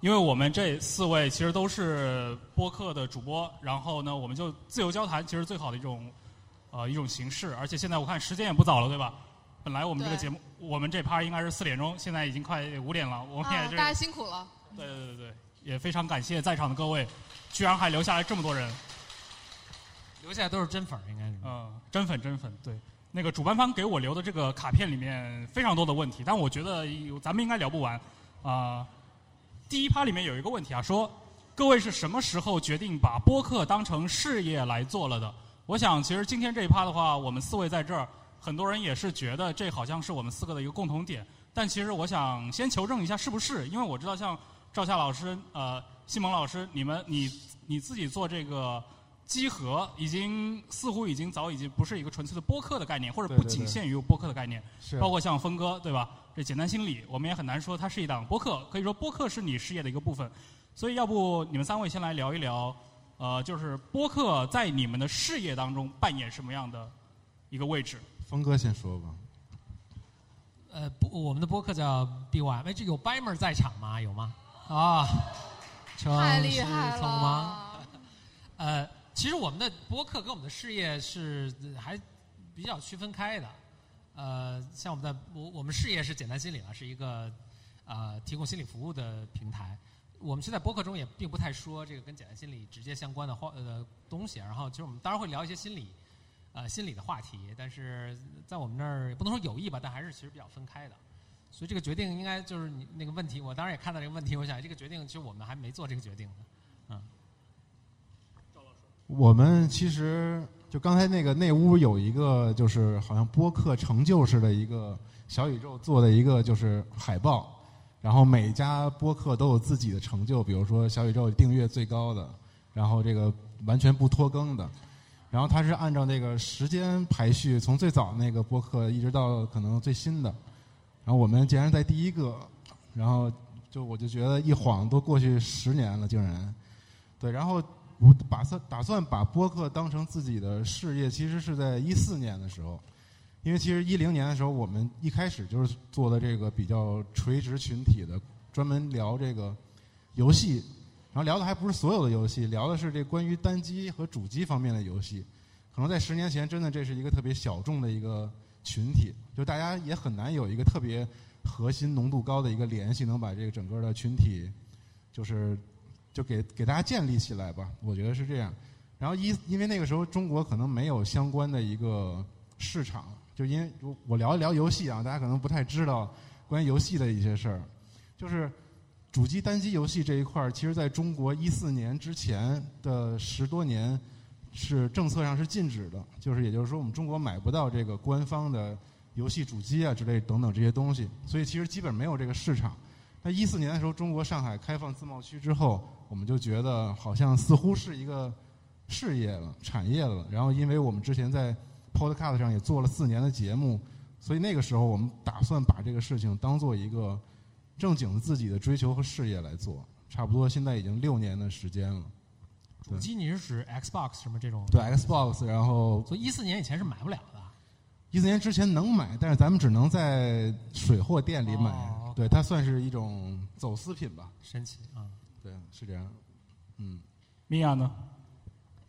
因为我们这四位其实都是播客的主播，然后呢，我们就自由交谈，其实最好的一种呃一种形式。而且现在我看时间也不早了，对吧？本来我们这个节目，我们这趴应该是四点钟，现在已经快五点了，我们也是、大家辛苦了。对对对对，也非常感谢在场的各位，居然还留下来这么多人，留下来都是真粉儿，应该是。嗯，真粉真粉，对。那个主办方给我留的这个卡片里面非常多的问题，但我觉得咱们应该聊不完啊。第一趴里面有一个问题啊，说各位是什么时候决定把播客当成事业来做了的？我想，其实今天这一趴的话，我们四位在这儿，很多人也是觉得这好像是我们四个的一个共同点。但其实我想先求证一下是不是，因为我知道像赵夏老师、呃，西蒙老师，你们你你自己做这个机核，已经似乎已经早已经不是一个纯粹的播客的概念，或者不仅限于播客的概念，是包括像峰哥对吧？这简单心理，我们也很难说它是一档播客，可以说播客是你事业的一个部分。所以，要不你们三位先来聊一聊，呃，就是播客在你们的事业当中扮演什么样的一个位置？峰哥先说吧。呃，不我们的播客叫 BY，哎，这有 Bimer 在场吗？有吗？啊，太厉害了！吗？呃，其实我们的播客跟我们的事业是还比较区分开的。呃，像我们在我我们事业是简单心理啊，是一个呃提供心理服务的平台。我们现在播客中也并不太说这个跟简单心理直接相关的话呃东西。然后其实我们当然会聊一些心理呃心理的话题，但是在我们那儿不能说有意吧，但还是其实比较分开的。所以这个决定应该就是你那个问题，我当然也看到这个问题，我想这个决定其实我们还没做这个决定呢。我们其实。就刚才那个那屋有一个，就是好像播客成就式的一个小宇宙做的一个就是海报，然后每家播客都有自己的成就，比如说小宇宙订阅最高的，然后这个完全不拖更的，然后它是按照那个时间排序，从最早那个播客一直到可能最新的，然后我们竟然在第一个，然后就我就觉得一晃都过去十年了，竟然，对，然后。我打算打算把播客当成自己的事业，其实是在一四年的时候，因为其实一零年的时候，我们一开始就是做的这个比较垂直群体的，专门聊这个游戏，然后聊的还不是所有的游戏，聊的是这关于单机和主机方面的游戏。可能在十年前，真的这是一个特别小众的一个群体，就大家也很难有一个特别核心浓度高的一个联系，能把这个整个的群体就是。就给给大家建立起来吧，我觉得是这样。然后一因为那个时候中国可能没有相关的一个市场，就因为我我聊一聊游戏啊，大家可能不太知道关于游戏的一些事儿。就是主机单机游戏这一块儿，其实在中国一四年之前的十多年是政策上是禁止的，就是也就是说我们中国买不到这个官方的游戏主机啊之类等等这些东西，所以其实基本没有这个市场。那一四年的时候，中国上海开放自贸区之后，我们就觉得好像似乎是一个事业了、产业了。然后，因为我们之前在 Podcast 上也做了四年的节目，所以那个时候我们打算把这个事情当做一个正经的自己的追求和事业来做。差不多现在已经六年的时间了。主机你是指 Xbox 什么这种？对 Xbox，然后所以一四年以前是买不了的。一四年之前能买，但是咱们只能在水货店里买。对，它算是一种走私品吧。神奇啊！对，是这样。嗯，米娅呢？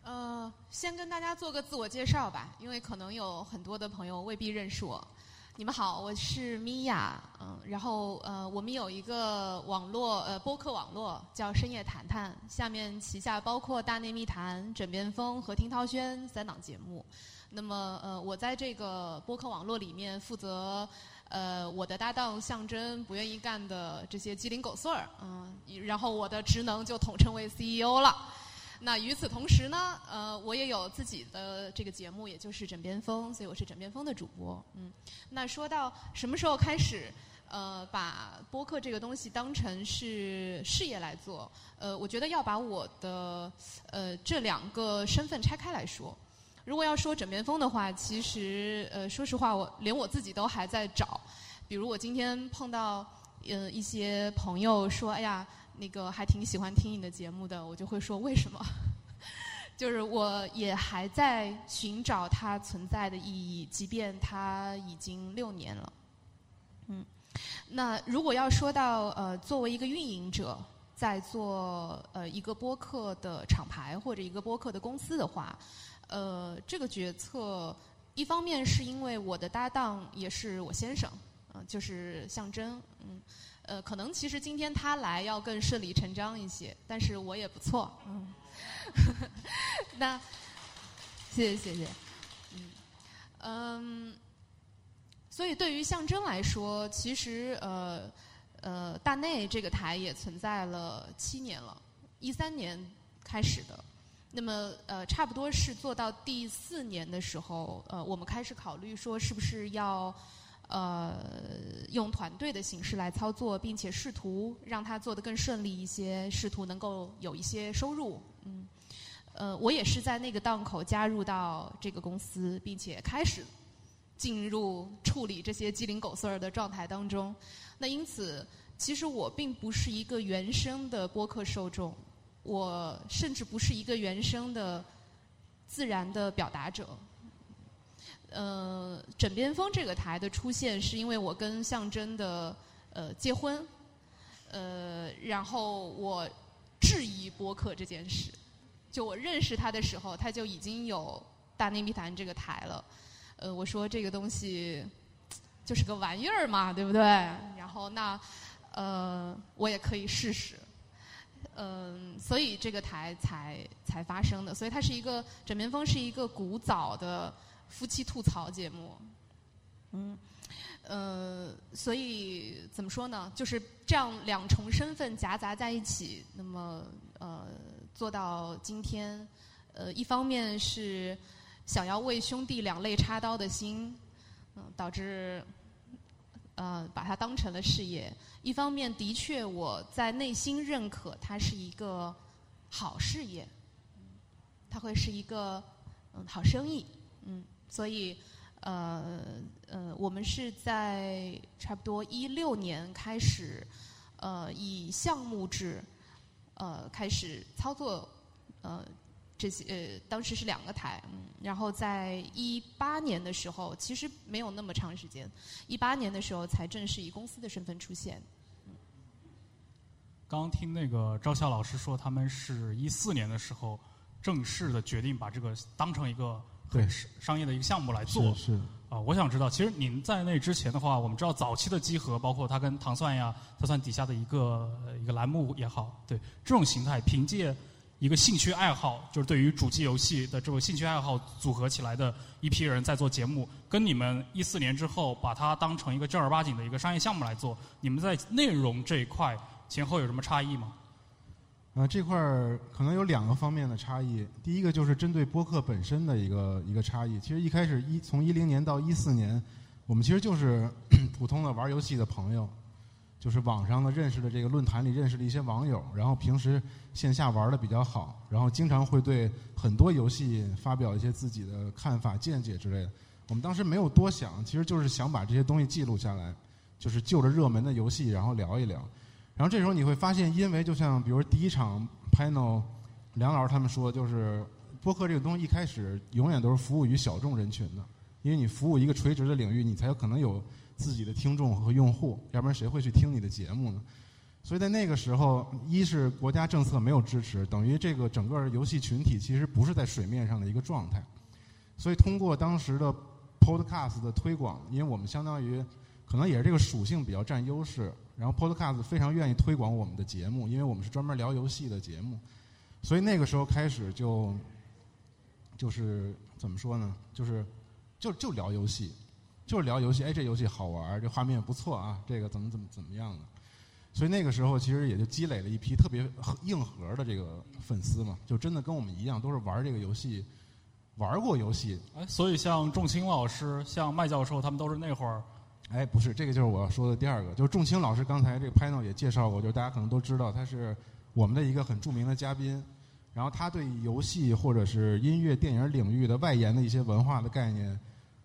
呃，先跟大家做个自我介绍吧，因为可能有很多的朋友未必认识我。你们好，我是米娅。嗯，然后呃，我们有一个网络呃播客网络叫深夜谈谈，下面旗下包括大内密谈、枕边风和听涛轩三档节目。那么呃，我在这个播客网络里面负责。呃，我的搭档象征不愿意干的这些鸡零狗碎儿，嗯，然后我的职能就统称为 CEO 了。那与此同时呢，呃，我也有自己的这个节目，也就是枕边风，所以我是枕边风的主播。嗯，那说到什么时候开始，呃，把播客这个东西当成是事业来做，呃，我觉得要把我的呃这两个身份拆开来说。如果要说枕边风的话，其实呃，说实话，我连我自己都还在找。比如我今天碰到呃一些朋友说：“哎呀，那个还挺喜欢听你的节目的。”我就会说：“为什么？” 就是我也还在寻找它存在的意义，即便它已经六年了。嗯，那如果要说到呃，作为一个运营者。在做呃一个播客的厂牌或者一个播客的公司的话，呃，这个决策一方面是因为我的搭档也是我先生，嗯、就是象征，嗯，呃，可能其实今天他来要更顺理成章一些，但是我也不错，嗯，那谢谢谢谢，嗯嗯，所以对于象征来说，其实呃呃大内这个台也存在了七年了，一三年开始的。那么呃，差不多是做到第四年的时候，呃，我们开始考虑说是不是要呃用团队的形式来操作，并且试图让它做得更顺利一些，试图能够有一些收入。嗯，呃，我也是在那个档口加入到这个公司，并且开始进入处理这些鸡零狗碎儿的状态当中。那因此，其实我并不是一个原生的播客受众。我甚至不是一个原生的自然的表达者。呃，枕边风这个台的出现，是因为我跟象征的呃结婚，呃，然后我质疑播客这件事。就我认识他的时候，他就已经有大内密谈这个台了。呃，我说这个东西就是个玩意儿嘛，对不对？然后那呃，我也可以试试。嗯，所以这个台才才发生的，所以它是一个枕边风是一个古早的夫妻吐槽节目，嗯，呃，所以怎么说呢？就是这样两重身份夹杂在一起，那么呃，做到今天，呃，一方面是想要为兄弟两肋插刀的心，嗯、导致。呃，把它当成了事业。一方面，的确我在内心认可它是一个好事业，它会是一个嗯好生意，嗯，所以呃呃，我们是在差不多一六年开始，呃，以项目制呃开始操作呃。这些呃，当时是两个台，嗯，然后在一八年的时候，其实没有那么长时间，一八年的时候才正式以公司的身份出现。刚刚听那个赵笑老师说，他们是一四年的时候正式的决定把这个当成一个对商业的一个项目来做。是是啊、我想知道，其实您在那之前的话，我们知道早期的集合，包括它跟糖蒜呀、它算底下的一个呃一个栏目也好，对这种形态，凭借一个兴趣爱好，就是对于主机游戏的这种兴趣爱好组合起来的一批人在做节目，跟你们一四年之后把它当成一个正儿八经的一个商业项目来做，你们在内容这一块前后有什么差异吗？呃，这块儿可能有两个方面的差异。第一个就是针对播客本身的一个一个差异。其实一开始一从一零年到一四年，我们其实就是 普通的玩游戏的朋友，就是网上的认识的这个论坛里认识的一些网友，然后平时线下玩的比较好，然后经常会对很多游戏发表一些自己的看法、见解之类的。我们当时没有多想，其实就是想把这些东西记录下来，就是就着热门的游戏然后聊一聊。然后这时候你会发现，因为就像比如第一场 panel，梁老师他们说，就是播客这个东西一开始永远都是服务于小众人群的，因为你服务一个垂直的领域，你才有可能有自己的听众和用户，要不然谁会去听你的节目呢？所以在那个时候，一是国家政策没有支持，等于这个整个游戏群体其实不是在水面上的一个状态。所以通过当时的 podcast 的推广，因为我们相当于可能也是这个属性比较占优势，然后 podcast 非常愿意推广我们的节目，因为我们是专门聊游戏的节目，所以那个时候开始就就是怎么说呢？就是就就聊游戏，就是聊游戏。哎，这游戏好玩，这画面不错啊，这个怎么怎么怎么样的。所以那个时候其实也就积累了一批特别硬核的这个粉丝嘛，就真的跟我们一样，都是玩这个游戏，玩过游戏。哎，所以像仲青老师、像麦教授，他们都是那会儿哎，不是，这个就是我要说的第二个，就是仲青老师刚才这个 panel 也介绍过，就是大家可能都知道他是我们的一个很著名的嘉宾，然后他对游戏或者是音乐、电影领域的外延的一些文化的概念，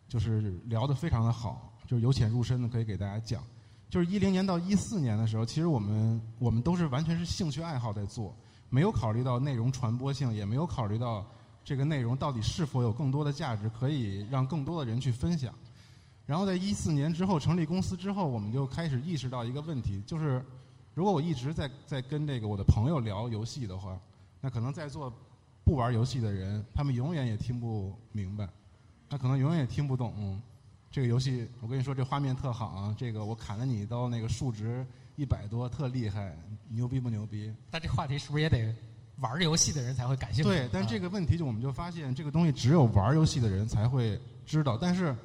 就是聊得非常的好，就是由浅入深的可以给大家讲。就是一零年到一四年的时候，其实我们我们都是完全是兴趣爱好在做，没有考虑到内容传播性，也没有考虑到这个内容到底是否有更多的价值，可以让更多的人去分享。然后在一四年之后成立公司之后，我们就开始意识到一个问题，就是如果我一直在在跟这个我的朋友聊游戏的话，那可能在座不玩游戏的人，他们永远也听不明白，那可能永远也听不懂这个游戏。我跟你说，这画面特好啊，这个我砍了你一刀，那个数值一百多，特厉害，牛逼不牛逼？但这话题是不是也得玩游戏的人才会感兴趣？对，但这个问题就我们就发现，这个东西只有玩游戏的人才会知道。但是，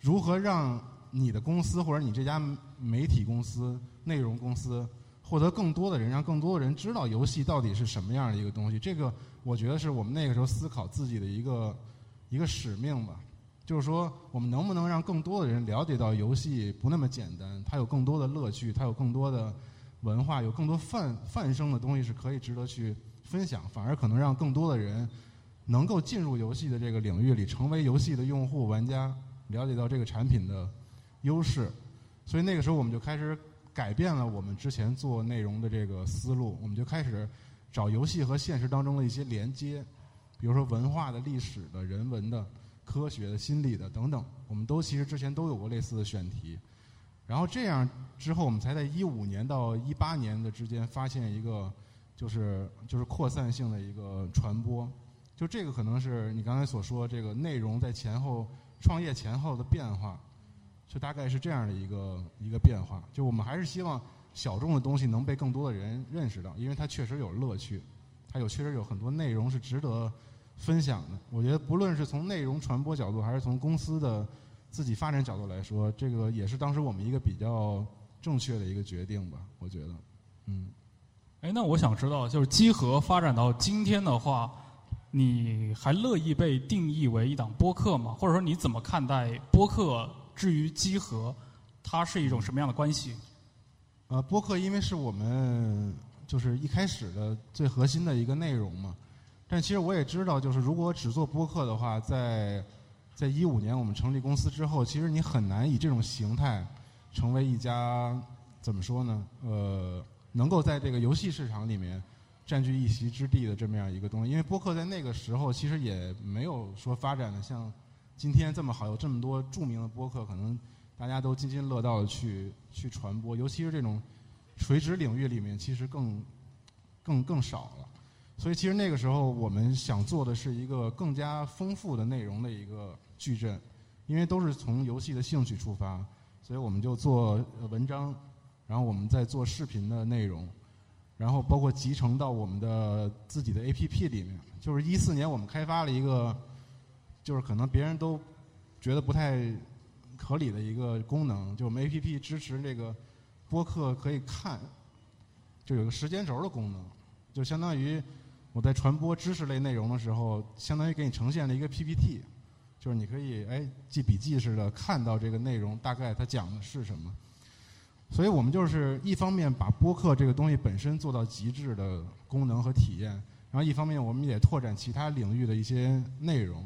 如何让你的公司或者你这家媒体公司、内容公司获得更多的人，让更多的人知道游戏到底是什么样的一个东西？这个我觉得是我们那个时候思考自己的一个一个使命吧。就是说，我们能不能让更多的人了解到游戏不那么简单？它有更多的乐趣，它有更多的文化，有更多泛泛生的东西是可以值得去分享。反而可能让更多的人能够进入游戏的这个领域里，成为游戏的用户、玩家，了解到这个产品的优势。所以那个时候，我们就开始改变了我们之前做内容的这个思路。我们就开始找游戏和现实当中的一些连接，比如说文化的、历史的、人文的。科学的、心理的等等，我们都其实之前都有过类似的选题，然后这样之后，我们才在一五年到一八年的之间发现一个，就是就是扩散性的一个传播，就这个可能是你刚才所说这个内容在前后创业前后的变化，就大概是这样的一个一个变化。就我们还是希望小众的东西能被更多的人认识到，因为它确实有乐趣，它有确实有很多内容是值得。分享的，我觉得不论是从内容传播角度，还是从公司的自己发展角度来说，这个也是当时我们一个比较正确的一个决定吧。我觉得，嗯。哎，那我想知道，就是机核发展到今天的话，你还乐意被定义为一档播客吗？或者说，你怎么看待播客？至于机核，它是一种什么样的关系？呃，播客因为是我们就是一开始的最核心的一个内容嘛。但其实我也知道，就是如果只做播客的话，在在一五年我们成立公司之后，其实你很难以这种形态成为一家怎么说呢？呃，能够在这个游戏市场里面占据一席之地的这么样一个东西。因为播客在那个时候其实也没有说发展的像今天这么好，有这么多著名的播客，可能大家都津津乐道的去去传播。尤其是这种垂直领域里面，其实更更更少了。所以，其实那个时候我们想做的是一个更加丰富的内容的一个矩阵，因为都是从游戏的兴趣出发，所以我们就做文章，然后我们再做视频的内容，然后包括集成到我们的自己的 APP 里面。就是一四年我们开发了一个，就是可能别人都觉得不太合理的一个功能，就我们 APP 支持这个播客可以看，就有个时间轴的功能，就相当于。我在传播知识类内容的时候，相当于给你呈现了一个 PPT，就是你可以哎记笔记似的看到这个内容大概它讲的是什么。所以我们就是一方面把播客这个东西本身做到极致的功能和体验，然后一方面我们也拓展其他领域的一些内容。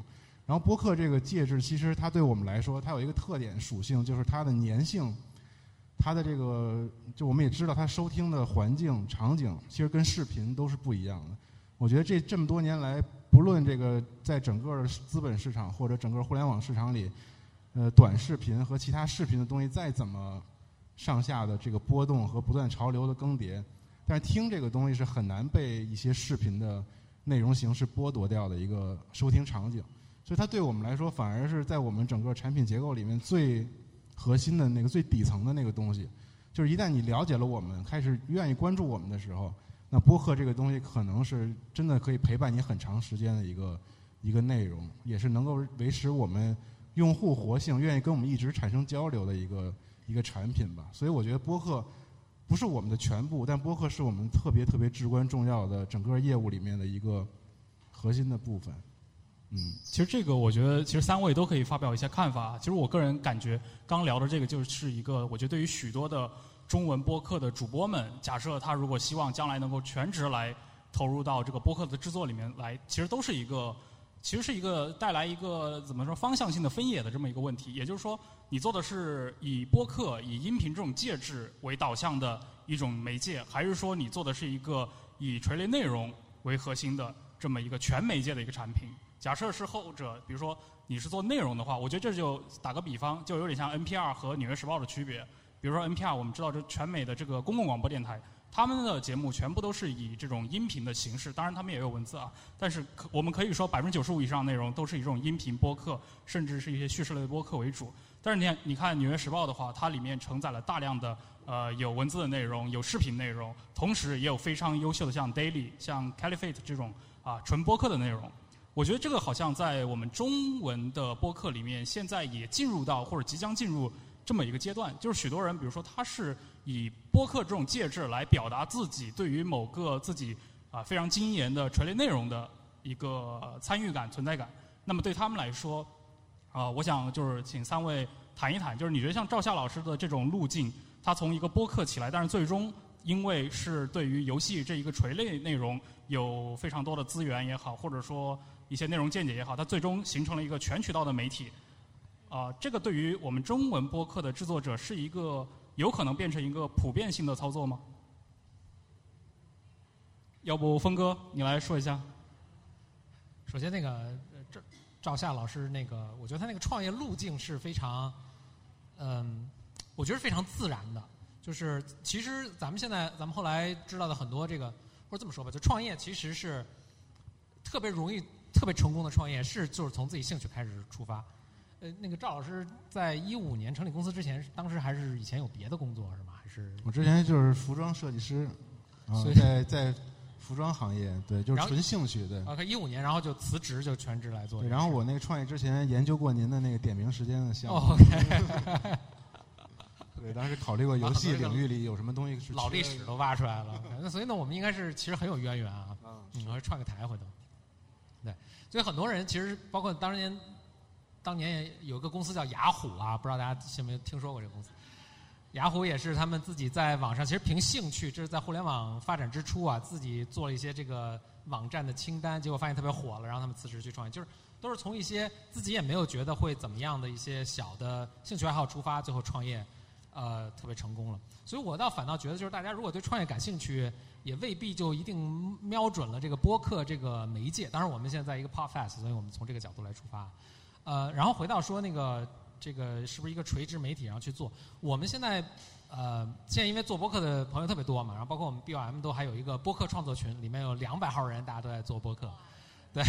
然后播客这个介质其实它对我们来说，它有一个特点属性，就是它的粘性，它的这个就我们也知道它收听的环境场景其实跟视频都是不一样的。我觉得这这么多年来，不论这个在整个资本市场或者整个互联网市场里，呃，短视频和其他视频的东西再怎么上下的这个波动和不断潮流的更迭，但是听这个东西是很难被一些视频的内容形式剥夺掉的一个收听场景。所以它对我们来说，反而是在我们整个产品结构里面最核心的那个最底层的那个东西。就是一旦你了解了我们，开始愿意关注我们的时候。那播客这个东西可能是真的可以陪伴你很长时间的一个一个内容，也是能够维持我们用户活性、愿意跟我们一直产生交流的一个一个产品吧。所以我觉得播客不是我们的全部，但播客是我们特别特别至关重要的整个业务里面的一个核心的部分。嗯，其实这个我觉得，其实三位都可以发表一些看法。其实我个人感觉，刚聊的这个就是一个，我觉得对于许多的。中文播客的主播们，假设他如果希望将来能够全职来投入到这个播客的制作里面来，其实都是一个，其实是一个带来一个怎么说方向性的分野的这么一个问题。也就是说，你做的是以播客、以音频这种介质为导向的一种媒介，还是说你做的是一个以垂类内容为核心的这么一个全媒介的一个产品？假设是后者，比如说你是做内容的话，我觉得这就打个比方，就有点像 NPR 和纽约时报的区别。比如说 NPR，我们知道这全美的这个公共广播电台，他们的节目全部都是以这种音频的形式，当然他们也有文字啊，但是可我们可以说百分之九十五以上内容都是以这种音频播客，甚至是一些叙事类的播客为主。但是你看，你看《纽约时报》的话，它里面承载了大量的呃有文字的内容，有视频内容，同时也有非常优秀的像 Daily、像 Caliphate 这种啊纯播客的内容。我觉得这个好像在我们中文的播客里面，现在也进入到或者即将进入这么一个阶段，就是许多人，比如说他是以播客这种介质来表达自己对于某个自己啊非常精研的垂类内容的一个参与感、存在感。那么对他们来说，啊，我想就是请三位谈一谈，就是你觉得像赵夏老师的这种路径，他从一个播客起来，但是最终因为是对于游戏这一个垂类内容有非常多的资源也好，或者说一些内容见解也好，它最终形成了一个全渠道的媒体。啊、这个对于我们中文播客的制作者是一个有可能变成一个普遍性的操作吗？要不峰哥你来说一下？首先，那个赵赵夏老师那个，我觉得他那个创业路径是非常，嗯，我觉得非常自然的。就是其实咱们现在咱们后来知道的很多这个，或者这么说吧，就创业其实是特别容易、特别成功的创业是就是从自己兴趣开始出发。呃，那个赵老师在一五年成立公司之前，当时还是以前有别的工作是吗？还是我之前就是服装设计师，啊所以，在在服装行业，对，就是纯兴趣，对。OK 一五年，然后就辞职就全职来做对。然后我那个创业之前研究过您的那个点名时间的项目，对，当时考虑过游戏领域里有什么东西是老历史都挖出来了。那所以呢，我们应该是其实很有渊源啊。啊，嗯，我还串个台回头。对，所以很多人其实包括当年，当年也有个公司叫雅虎啊，不知道大家有没有听说过这个公司？雅虎也是他们自己在网上，其实凭兴趣，这是在互联网发展之初啊，自己做了一些这个网站的清单，结果发现特别火了，然后他们辞职去创业，就是都是从一些自己也没有觉得会怎么样的一些小的兴趣爱好出发，最后创业，呃，特别成功了。所以我倒反倒觉得，就是大家如果对创业感兴趣，也未必就一定瞄准了这个播客这个媒介。当然，我们现在在一个 podcast，所以我们从这个角度来出发。呃，然后回到说那个这个是不是一个垂直媒体，然后去做？我们现在呃，现在因为做播客的朋友特别多嘛，然后包括我们 BOM 都还有一个播客创作群，里面有两百号人，大家都在做播客。对，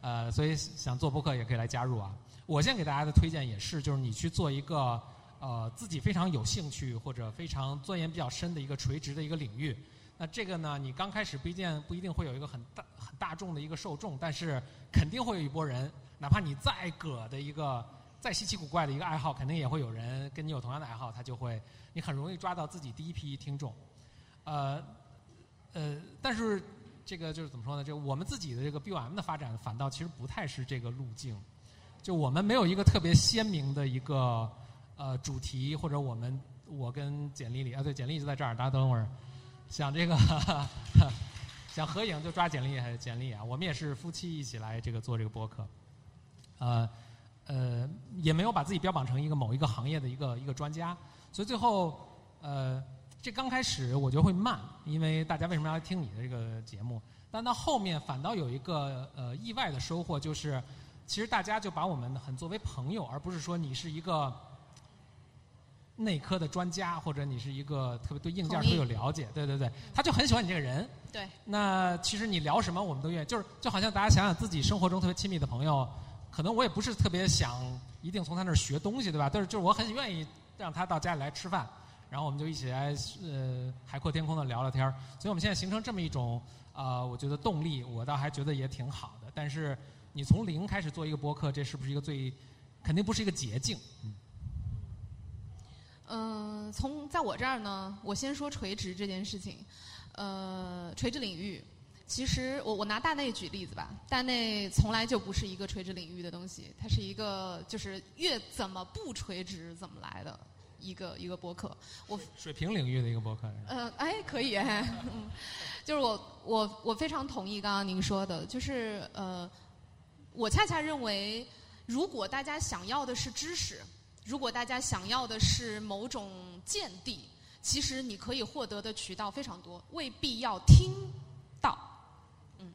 呃，所以想做播客也可以来加入啊。我现在给大家的推荐也是，就是你去做一个呃自己非常有兴趣或者非常钻研比较深的一个垂直的一个领域。那这个呢，你刚开始不一定不一定会有一个很大很大众的一个受众，但是肯定会有一波人，哪怕你再葛的一个再稀奇古怪的一个爱好，肯定也会有人跟你有同样的爱好，他就会你很容易抓到自己第一批听众。呃呃，但是这个就是怎么说呢？就我们自己的这个 BOM 的发展，反倒其实不太是这个路径。就我们没有一个特别鲜明的一个呃主题，或者我们我跟简历里啊，对，简历就在这儿，大家等会儿想这个想合影就抓简历还是，简历啊，我们也是夫妻一起来这个做这个播客，呃呃，也没有把自己标榜成一个某一个行业的一个一个专家，所以最后呃。这刚开始我觉得会慢，因为大家为什么要听你的这个节目？但到后面反倒有一个呃意外的收获，就是其实大家就把我们很作为朋友，而不是说你是一个内科的专家，或者你是一个特别对硬件特别有了解。对对对，他就很喜欢你这个人。对。那其实你聊什么我们都愿意，就是就好像大家想想自己生活中特别亲密的朋友，可能我也不是特别想一定从他那儿学东西，对吧？但是就是我很愿意让他到家里来吃饭。然后我们就一起来呃海阔天空的聊聊天所以我们现在形成这么一种呃，我觉得动力，我倒还觉得也挺好的。但是你从零开始做一个播客，这是不是一个最肯定不是一个捷径？嗯、呃，从在我这儿呢，我先说垂直这件事情。呃，垂直领域，其实我我拿大内举例子吧，大内从来就不是一个垂直领域的东西，它是一个就是越怎么不垂直怎么来的。一个一个博客，我水平领域的一个博客。呃，哎，可以哎，嗯，就是我我我非常同意刚刚您说的，就是呃，我恰恰认为，如果大家想要的是知识，如果大家想要的是某种见地，其实你可以获得的渠道非常多，未必要听到。嗯，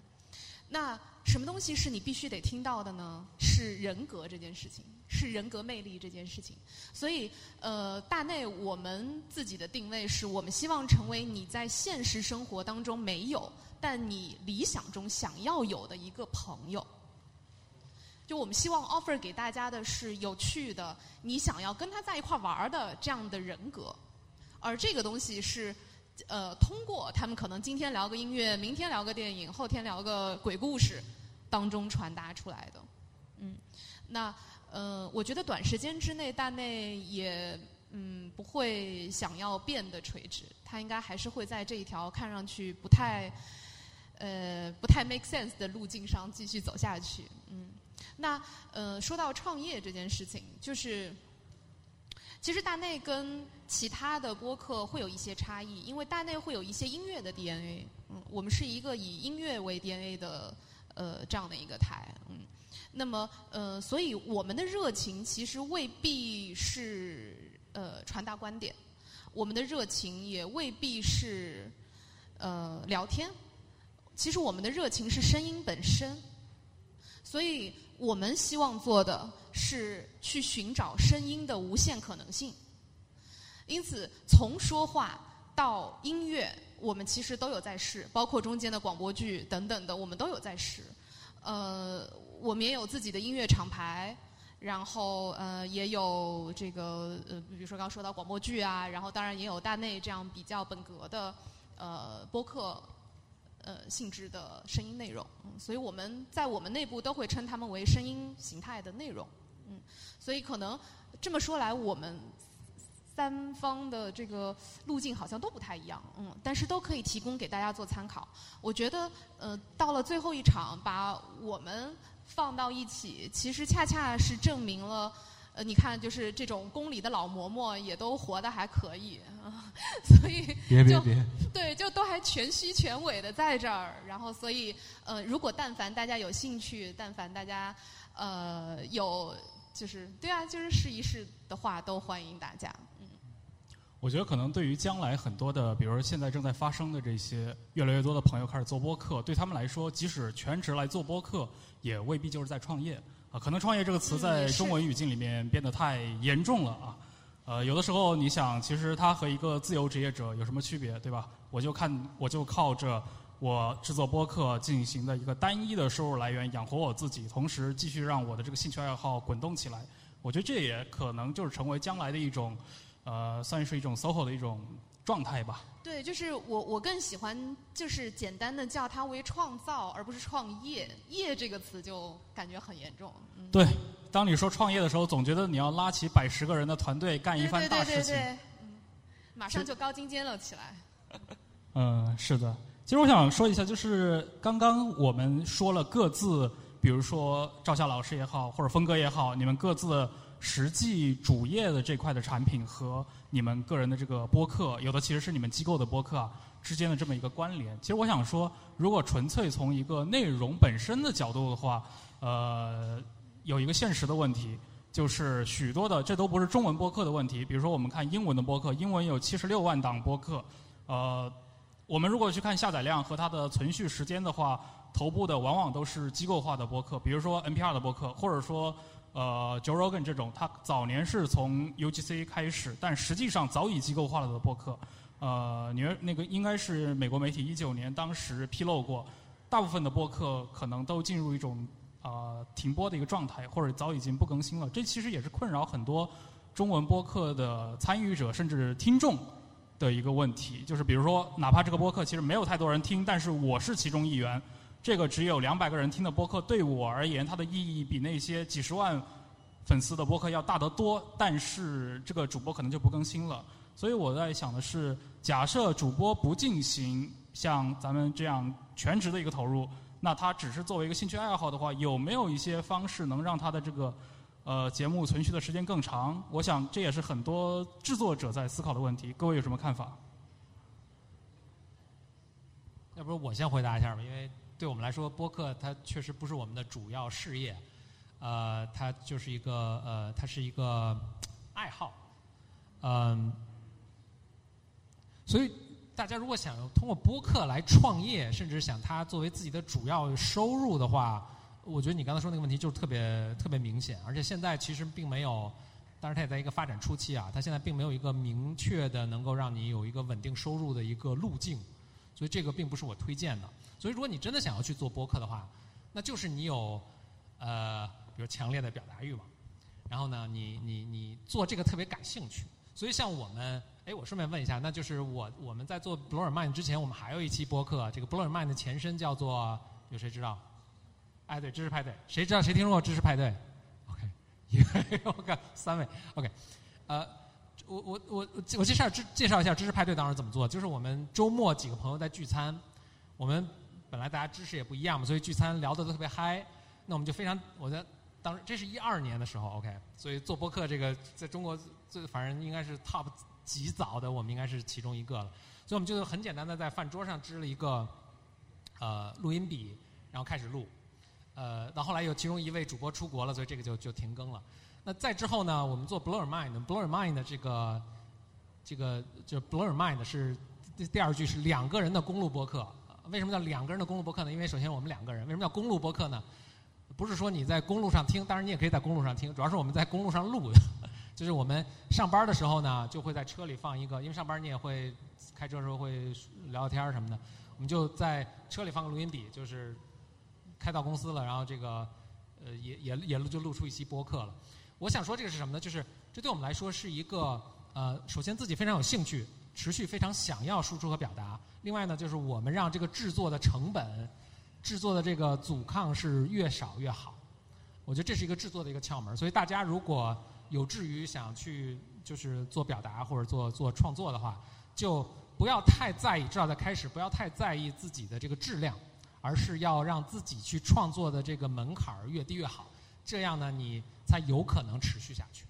那什么东西是你必须得听到的呢？是人格这件事情。是人格魅力这件事情。所以，呃，大内我们自己的定位是我们希望成为你在现实生活当中没有，但你理想中想要有的一个朋友。就我们希望 offer 给大家的是有趣的，你想要跟他在一块玩的这样的人格，而这个东西是，呃，通过他们可能今天聊个音乐，明天聊个电影，后天聊个鬼故事当中传达出来的。嗯，那呃，我觉得短时间之内大内也嗯不会想要变得垂直，他应该还是会在这一条看上去不太呃不太 make sense 的路径上继续走下去。那呃，说到创业这件事情，就是其实大内跟其他的播客会有一些差异，因为大内会有一些音乐的 DNA，嗯，我们是一个以音乐为 DNA 的呃这样的一个台，嗯，那么呃，所以我们的热情其实未必是呃传达观点，我们的热情也未必是呃聊天，其实我们的热情是声音本身，所以。我们希望做的是去寻找声音的无限可能性，因此从说话到音乐，我们其实都有在试，包括中间的广播剧等等的，我们都有在试。呃，我们也有自己的音乐厂牌，然后呃也有这个呃，比如说刚刚说到广播剧啊，然后当然也有大内这样比较本格的呃播客。呃，性质的声音内容，嗯，所以我们在我们内部都会称他们为声音形态的内容，嗯，所以可能这么说来，我们三方的这个路径好像都不太一样，嗯，但是都可以提供给大家做参考。我觉得，呃，到了最后一场，把我们放到一起，其实恰恰是证明了。呃，你看，就是这种宫里的老嬷嬷也都活得还可以啊，所以别别别，对，就都还全虚全伪的在这儿。然后，所以呃，如果但凡大家有兴趣，但凡大家呃有就是对啊，就是试一试的话，都欢迎大家。嗯，我觉得可能对于将来很多的，比如说现在正在发生的这些越来越多的朋友开始做播客，对他们来说，即使全职来做播客，也未必就是在创业。啊，可能“创业”这个词在中文语境里面变得太严重了啊。呃，有的时候你想，其实它和一个自由职业者有什么区别，对吧？我就看，我就靠着我制作播客进行的一个单一的收入来源养活我自己，同时继续让我的这个兴趣爱好滚动起来。我觉得这也可能就是成为将来的一种，呃，算是一种 SOHO 的一种。状态吧。对，就是我，我更喜欢就是简单的叫它为创造，而不是创业。业这个词就感觉很严重。对，当你说创业的时候，总觉得你要拉起百十个人的团队干一番大事情。嗯，马上就高精尖了起来。嗯，是的。其实我想说一下，就是刚刚我们说了各自，比如说赵夏老师也好，或者峰哥也好，你们各自。实际主业的这块的产品和你们个人的这个播客，有的其实是你们机构的播客啊之间的这么一个关联。其实我想说，如果纯粹从一个内容本身的角度的话，呃，有一个现实的问题，就是许多的这都不是中文播客的问题。比如说我们看英文的播客，英文有七十六万档播客，呃，我们如果去看下载量和它的存续时间的话，头部的往往都是机构化的播客，比如说 NPR 的播客，或者说。呃，Joe Rogan 这种，他早年是从 UGC 开始，但实际上早已机构化了的播客。呃，你那个应该是美国媒体一九年当时披露过，大部分的播客可能都进入一种呃停播的一个状态，或者早已经不更新了。这其实也是困扰很多中文播客的参与者甚至听众的一个问题。就是比如说，哪怕这个播客其实没有太多人听，但是我是其中一员。这个只有两百个人听的播客，对我而言，它的意义比那些几十万粉丝的播客要大得多。但是这个主播可能就不更新了。所以我在想的是，假设主播不进行像咱们这样全职的一个投入，那他只是作为一个兴趣爱好的话，有没有一些方式能让他的这个呃节目存续的时间更长？我想这也是很多制作者在思考的问题。各位有什么看法？要不我先回答一下吧，因为。对我们来说，播客它确实不是我们的主要事业，呃，它就是一个呃，它是一个爱好，嗯，所以大家如果想通过播客来创业，甚至想它作为自己的主要收入的话，我觉得你刚才说那个问题就是特别特别明显，而且现在其实并没有，当然它也在一个发展初期啊，它现在并没有一个明确的能够让你有一个稳定收入的一个路径，所以这个并不是我推荐的。所以如果你真的想要去做播客的话，那就是你有呃，比如强烈的表达欲望，然后呢，你你你做这个特别感兴趣。所以像我们，哎，我顺便问一下，那就是我我们在做 Blow Your Mind 之前，我们还有一期播客，这个 Blow Your Mind 的前身叫做有谁知道？哎，对，知识派对，谁知道谁听说过知识派对？OK，我看三位，OK，呃，我我我我介绍知介绍一下知识派对当时怎么做，就是我们周末几个朋友在聚餐，我们本来大家知识也不一样嘛，所以聚餐聊得都特别嗨，那我们就非常，我在当时这是一二年的时候，OK，所以做播客这个在中国。最反正应该是 top 极早的，我们应该是其中一个了。所以我们就很简单的在饭桌上支了一个呃录音笔，然后开始录。呃，到后来有其中一位主播出国了，所以这个就就停更了。那再之后呢，我们做 Blow Your Mind，Blow Your Mind 这个这个就 Blow Your Mind 是第二句是两个人的公路播客。为什么叫两个人的公路播客呢？因为首先我们两个人。为什么叫公路播客呢？不是说你在公路上听，当然你也可以在公路上听，主要是我们在公路上录。就是我们上班的时候呢，就会在车里放一个，因为上班你也会开车的时候会聊聊天什么的，我们就在车里放个录音笔，就是开到公司了，然后这个呃也也也就录出一期播客了。我想说这个是什么呢？就是这对我们来说是一个呃，首先自己非常有兴趣，持续非常想要输出和表达。另外呢，就是我们让这个制作的成本、制作的这个阻抗是越少越好。我觉得这是一个制作的一个窍门。所以大家如果有志于想去就是做表达或者做做创作的话，就不要太在意，至少在开始不要太在意自己的这个质量，而是要让自己去创作的这个门槛儿越低越好，这样呢，你才有可能持续下去。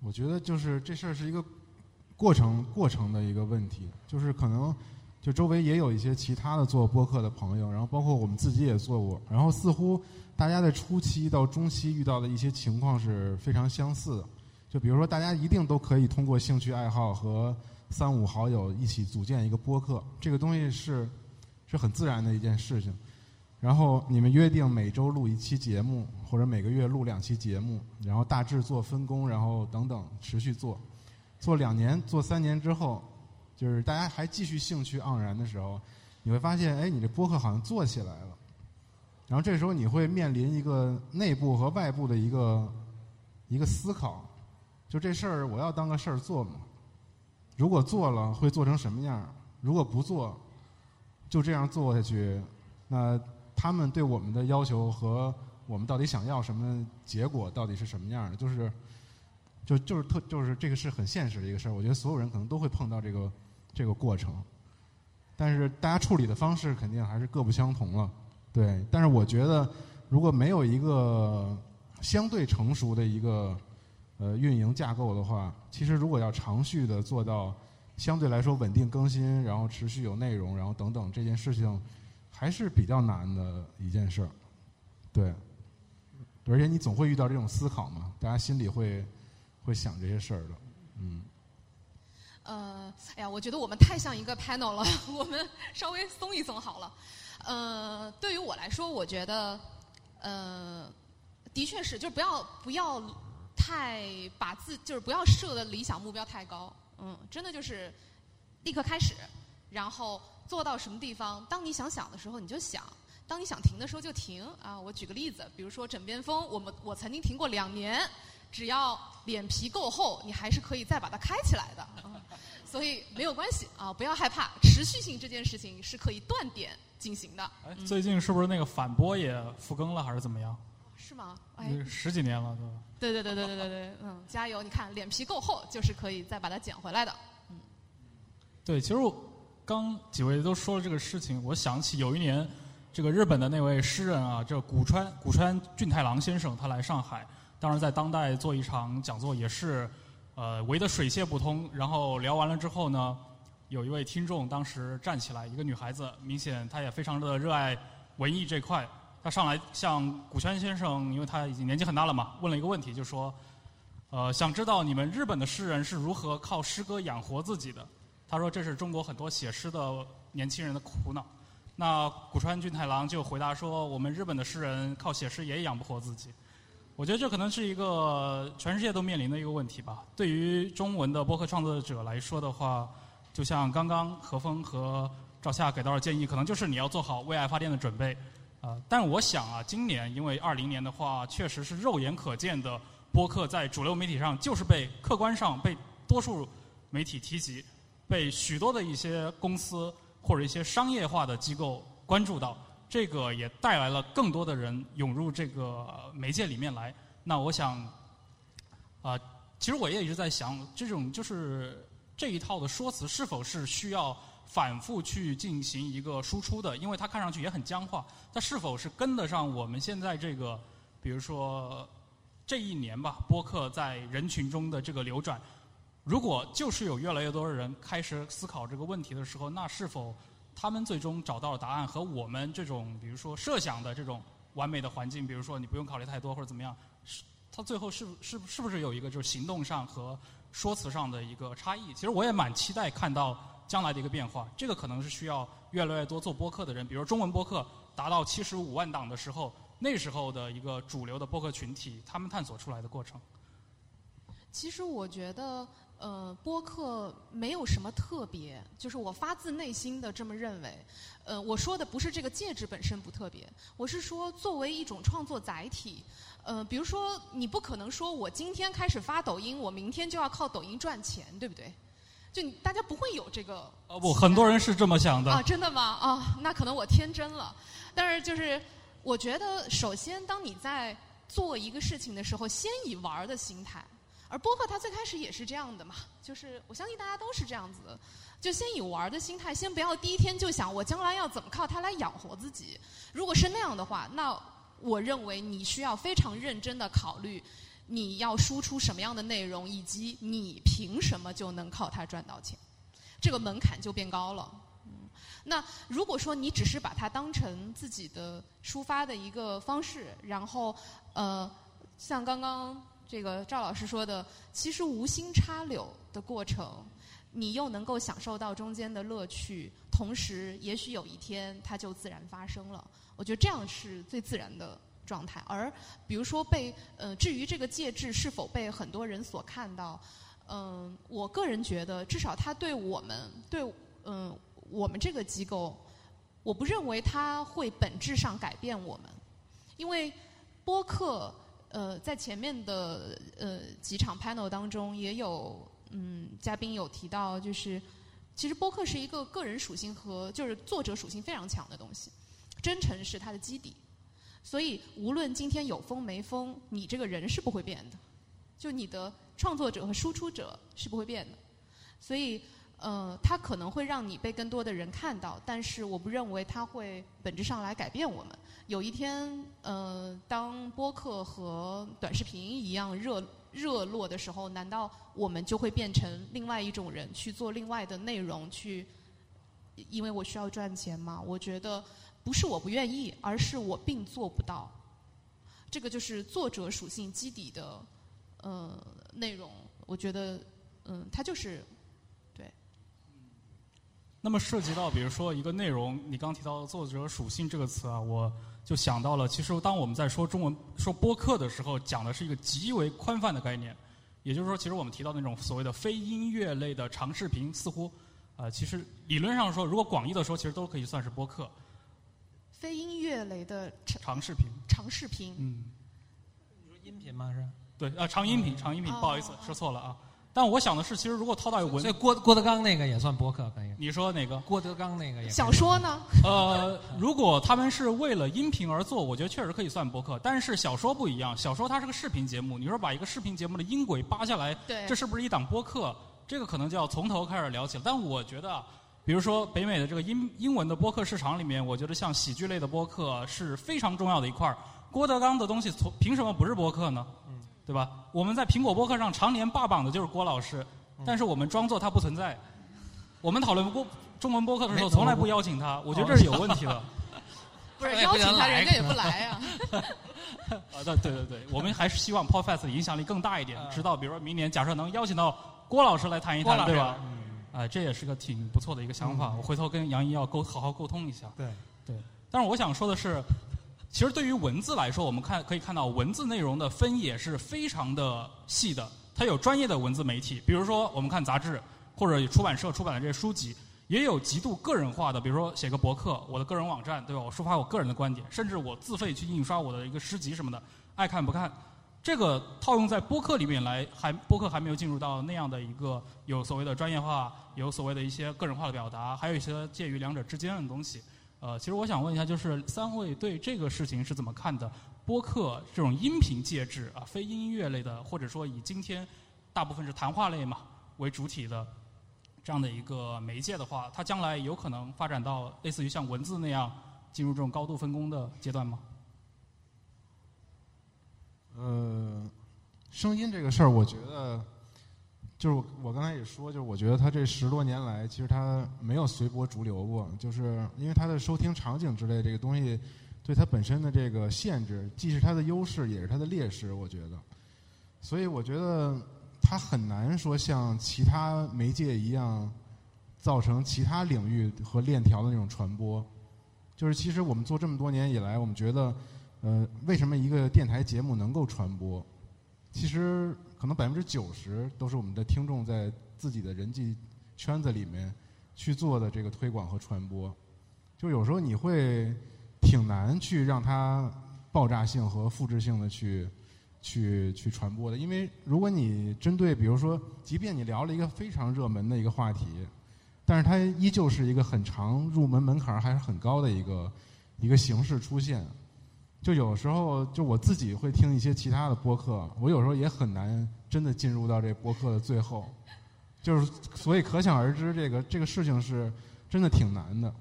我觉得就是这事儿是一个过程过程的一个问题，就是可能就周围也有一些其他的做播客的朋友，然后包括我们自己也做过，然后似乎。大家在初期到中期遇到的一些情况是非常相似的，就比如说，大家一定都可以通过兴趣爱好和三五好友一起组建一个播客，这个东西是是很自然的一件事情。然后你们约定每周录一期节目，或者每个月录两期节目，然后大致做分工，然后等等持续做，做两年、做三年之后，就是大家还继续兴趣盎然的时候，你会发现，哎，你这播客好像做起来了。然后这时候你会面临一个内部和外部的一个一个思考，就这事儿我要当个事儿做吗？如果做了会做成什么样？如果不做，就这样做下去，那他们对我们的要求和我们到底想要什么结果到底是什么样的？就是就就是特就是这个是很现实的一个事儿。我觉得所有人可能都会碰到这个这个过程，但是大家处理的方式肯定还是各不相同了。对，但是我觉得，如果没有一个相对成熟的一个呃运营架构的话，其实如果要长续的做到相对来说稳定更新，然后持续有内容，然后等等这件事情，还是比较难的一件事儿。对，而且你总会遇到这种思考嘛，大家心里会会想这些事儿的，嗯。呃，哎呀，我觉得我们太像一个 panel 了，我们稍微松一松好了。呃，对于我来说，我觉得，呃，的确是，就是不要不要太把自，就是不要设的理想目标太高，嗯，真的就是立刻开始，然后做到什么地方，当你想想的时候你就想，当你想停的时候就停啊。我举个例子，比如说枕边风，我们我曾经停过两年，只要脸皮够厚，你还是可以再把它开起来的，所以没有关系啊，不要害怕，持续性这件事情是可以断点。进行的。哎，最近是不是那个反播也复更了，还是怎么样？是吗？哎，十几年了，对吧？对对对对对对对，嗯，加油！你看脸皮够厚，就是可以再把它捡回来的。嗯，对，其实我刚几位都说了这个事情，我想起有一年，这个日本的那位诗人啊，这古川古川俊太郎先生，他来上海，当时在当代做一场讲座，也是呃围得水泄不通。然后聊完了之后呢？有一位听众当时站起来，一个女孩子，明显她也非常的热爱文艺这块。她上来向古川先生，因为他已经年纪很大了嘛，问了一个问题，就说：“呃，想知道你们日本的诗人是如何靠诗歌养活自己的？”他说：“这是中国很多写诗的年轻人的苦恼。”那古川俊太郎就回答说：“我们日本的诗人靠写诗也养不活自己。”我觉得这可能是一个全世界都面临的一个问题吧。对于中文的播客创作者来说的话，就像刚刚何峰和赵夏给到的建议，可能就是你要做好为爱发电的准备。啊，但我想啊，今年因为二零年的话，确实是肉眼可见的播客在主流媒体上就是被客观上被多数媒体提及，被许多的一些公司或者一些商业化的机构关注到。这个也带来了更多的人涌入这个媒介里面来。那我想，啊，其实我也一直在想，这种就是这一套的说辞是否是需要反复去进行一个输出的？因为它看上去也很僵化。它是否是跟得上我们现在这个，比如说这一年吧，播客在人群中的这个流转？如果就是有越来越多的人开始思考这个问题的时候，那是否？他们最终找到了答案，和我们这种比如说设想的这种完美的环境，比如说你不用考虑太多或者怎么样，是它最后是是是不是有一个就是行动上和说辞上的一个差异？其实我也蛮期待看到将来的一个变化。这个可能是需要越来越多做播客的人，比如中文播客达到七十五万档的时候，那时候的一个主流的播客群体，他们探索出来的过程。其实我觉得。呃，播客没有什么特别，就是我发自内心的这么认为。呃，我说的不是这个介质本身不特别，我是说作为一种创作载体。呃，比如说你不可能说我今天开始发抖音，我明天就要靠抖音赚钱，对不对？就大家不会有这个。哦不，很多人是这么想的。啊，真的吗？啊，那可能我天真了。但是就是我觉得，首先当你在做一个事情的时候，先以玩的心态。而播客它最开始也是这样的嘛，就是我相信大家都是这样子，就先以玩的心态，先不要第一天就想我将来要怎么靠它来养活自己。如果是那样的话，那我认为你需要非常认真的考虑你要输出什么样的内容，以及你凭什么就能靠它赚到钱，这个门槛就变高了。嗯，那如果说你只是把它当成自己的抒发的一个方式，然后呃，像刚刚。这个赵老师说的，其实无心插柳的过程，你又能够享受到中间的乐趣，同时也许有一天它就自然发生了。我觉得这样是最自然的状态。而比如说被呃，至于这个介质是否被很多人所看到，嗯，我个人觉得至少它对我们对嗯我们这个机构，我不认为它会本质上改变我们，因为播客。呃，在前面的呃几场 panel 当中，也有嗯嘉宾有提到，就是其实播客是一个个人属性和就是作者属性非常强的东西，真诚是它的基底，所以无论今天有风没风，你这个人是不会变的，就你的创作者和输出者是不会变的，所以呃，它可能会让你被更多的人看到，但是我不认为它会本质上来改变我们。有一天，呃，当播客和短视频一样热热络的时候，难道我们就会变成另外一种人去做另外的内容？去，因为我需要赚钱吗？我觉得不是我不愿意，而是我并做不到。这个就是作者属性基底的呃内容。我觉得，嗯，它就是。那么涉及到，比如说一个内容，你刚提到作者属性这个词啊，我。就想到了，其实当我们在说中文、说播客的时候，讲的是一个极为宽泛的概念。也就是说，其实我们提到那种所谓的非音乐类的长视频，似乎，呃，其实理论上说，如果广义的说，其实都可以算是播客。非音乐类的长视频。长视频。嗯。你说音频吗？是？对，呃，长音频，长音频，不好意思，说错了啊。但我想的是，其实如果套到文，所以郭郭德纲那个也算博客，可以。你说哪个？郭德纲那个也。小说呢？呃，如果他们是为了音频而做，我觉得确实可以算博客。但是小说不一样，小说它是个视频节目，你说把一个视频节目的音轨扒下来，这是不是一档播客？这个可能就要从头开始聊起了。但我觉得，比如说北美的这个英英文的播客市场里面，我觉得像喜剧类的播客是非常重要的一块儿。郭德纲的东西从凭什么不是播客呢？嗯，对吧？我们在苹果播客上常年霸榜的就是郭老师。但是我们装作他不存在。我们讨论过中文播客的时候，从来不邀请他，我觉得这是有问题的。不是邀请他，人家也不来呀。啊，对对对对，我们还是希望 Podcast 的影响力更大一点。直到比如说明年，假设能邀请到郭老师来谈一谈，对吧？啊，这也是个挺不错的一个想法。我回头跟杨怡要沟好好沟通一下。对。对，但是我想说的是，其实对于文字来说，我们看可以看到文字内容的分野是非常的细的。它有专业的文字媒体，比如说我们看杂志或者出版社出版的这些书籍，也有极度个人化的，比如说写个博客，我的个人网站，对吧？我抒发我个人的观点，甚至我自费去印刷我的一个诗集什么的，爱看不看。这个套用在播客里面来，还播客还没有进入到那样的一个有所谓的专业化，有所谓的一些个人化的表达，还有一些介于两者之间的东西。呃，其实我想问一下，就是三位对这个事情是怎么看的？播客这种音频介质啊，非音乐类的，或者说以今天大部分是谈话类嘛为主体的这样的一个媒介的话，它将来有可能发展到类似于像文字那样进入这种高度分工的阶段吗？呃，声音这个事儿，我觉得就是我刚才也说，就是我觉得他这十多年来，其实他没有随波逐流过，就是因为他的收听场景之类这个东西，对他本身的这个限制，既是他的优势，也是他的劣势，我觉得。所以我觉得他很难说像其他媒介一样，造成其他领域和链条的那种传播。就是其实我们做这么多年以来，我们觉得。呃，为什么一个电台节目能够传播？其实可能百分之九十都是我们的听众在自己的人际圈子里面去做的这个推广和传播。就有时候你会挺难去让它爆炸性和复制性的去去去传播的，因为如果你针对比如说，即便你聊了一个非常热门的一个话题，但是它依旧是一个很长入门门槛还是很高的一个一个形式出现。就有时候，就我自己会听一些其他的播客，我有时候也很难真的进入到这播客的最后，就是所以可想而知，这个这个事情是真的挺难的。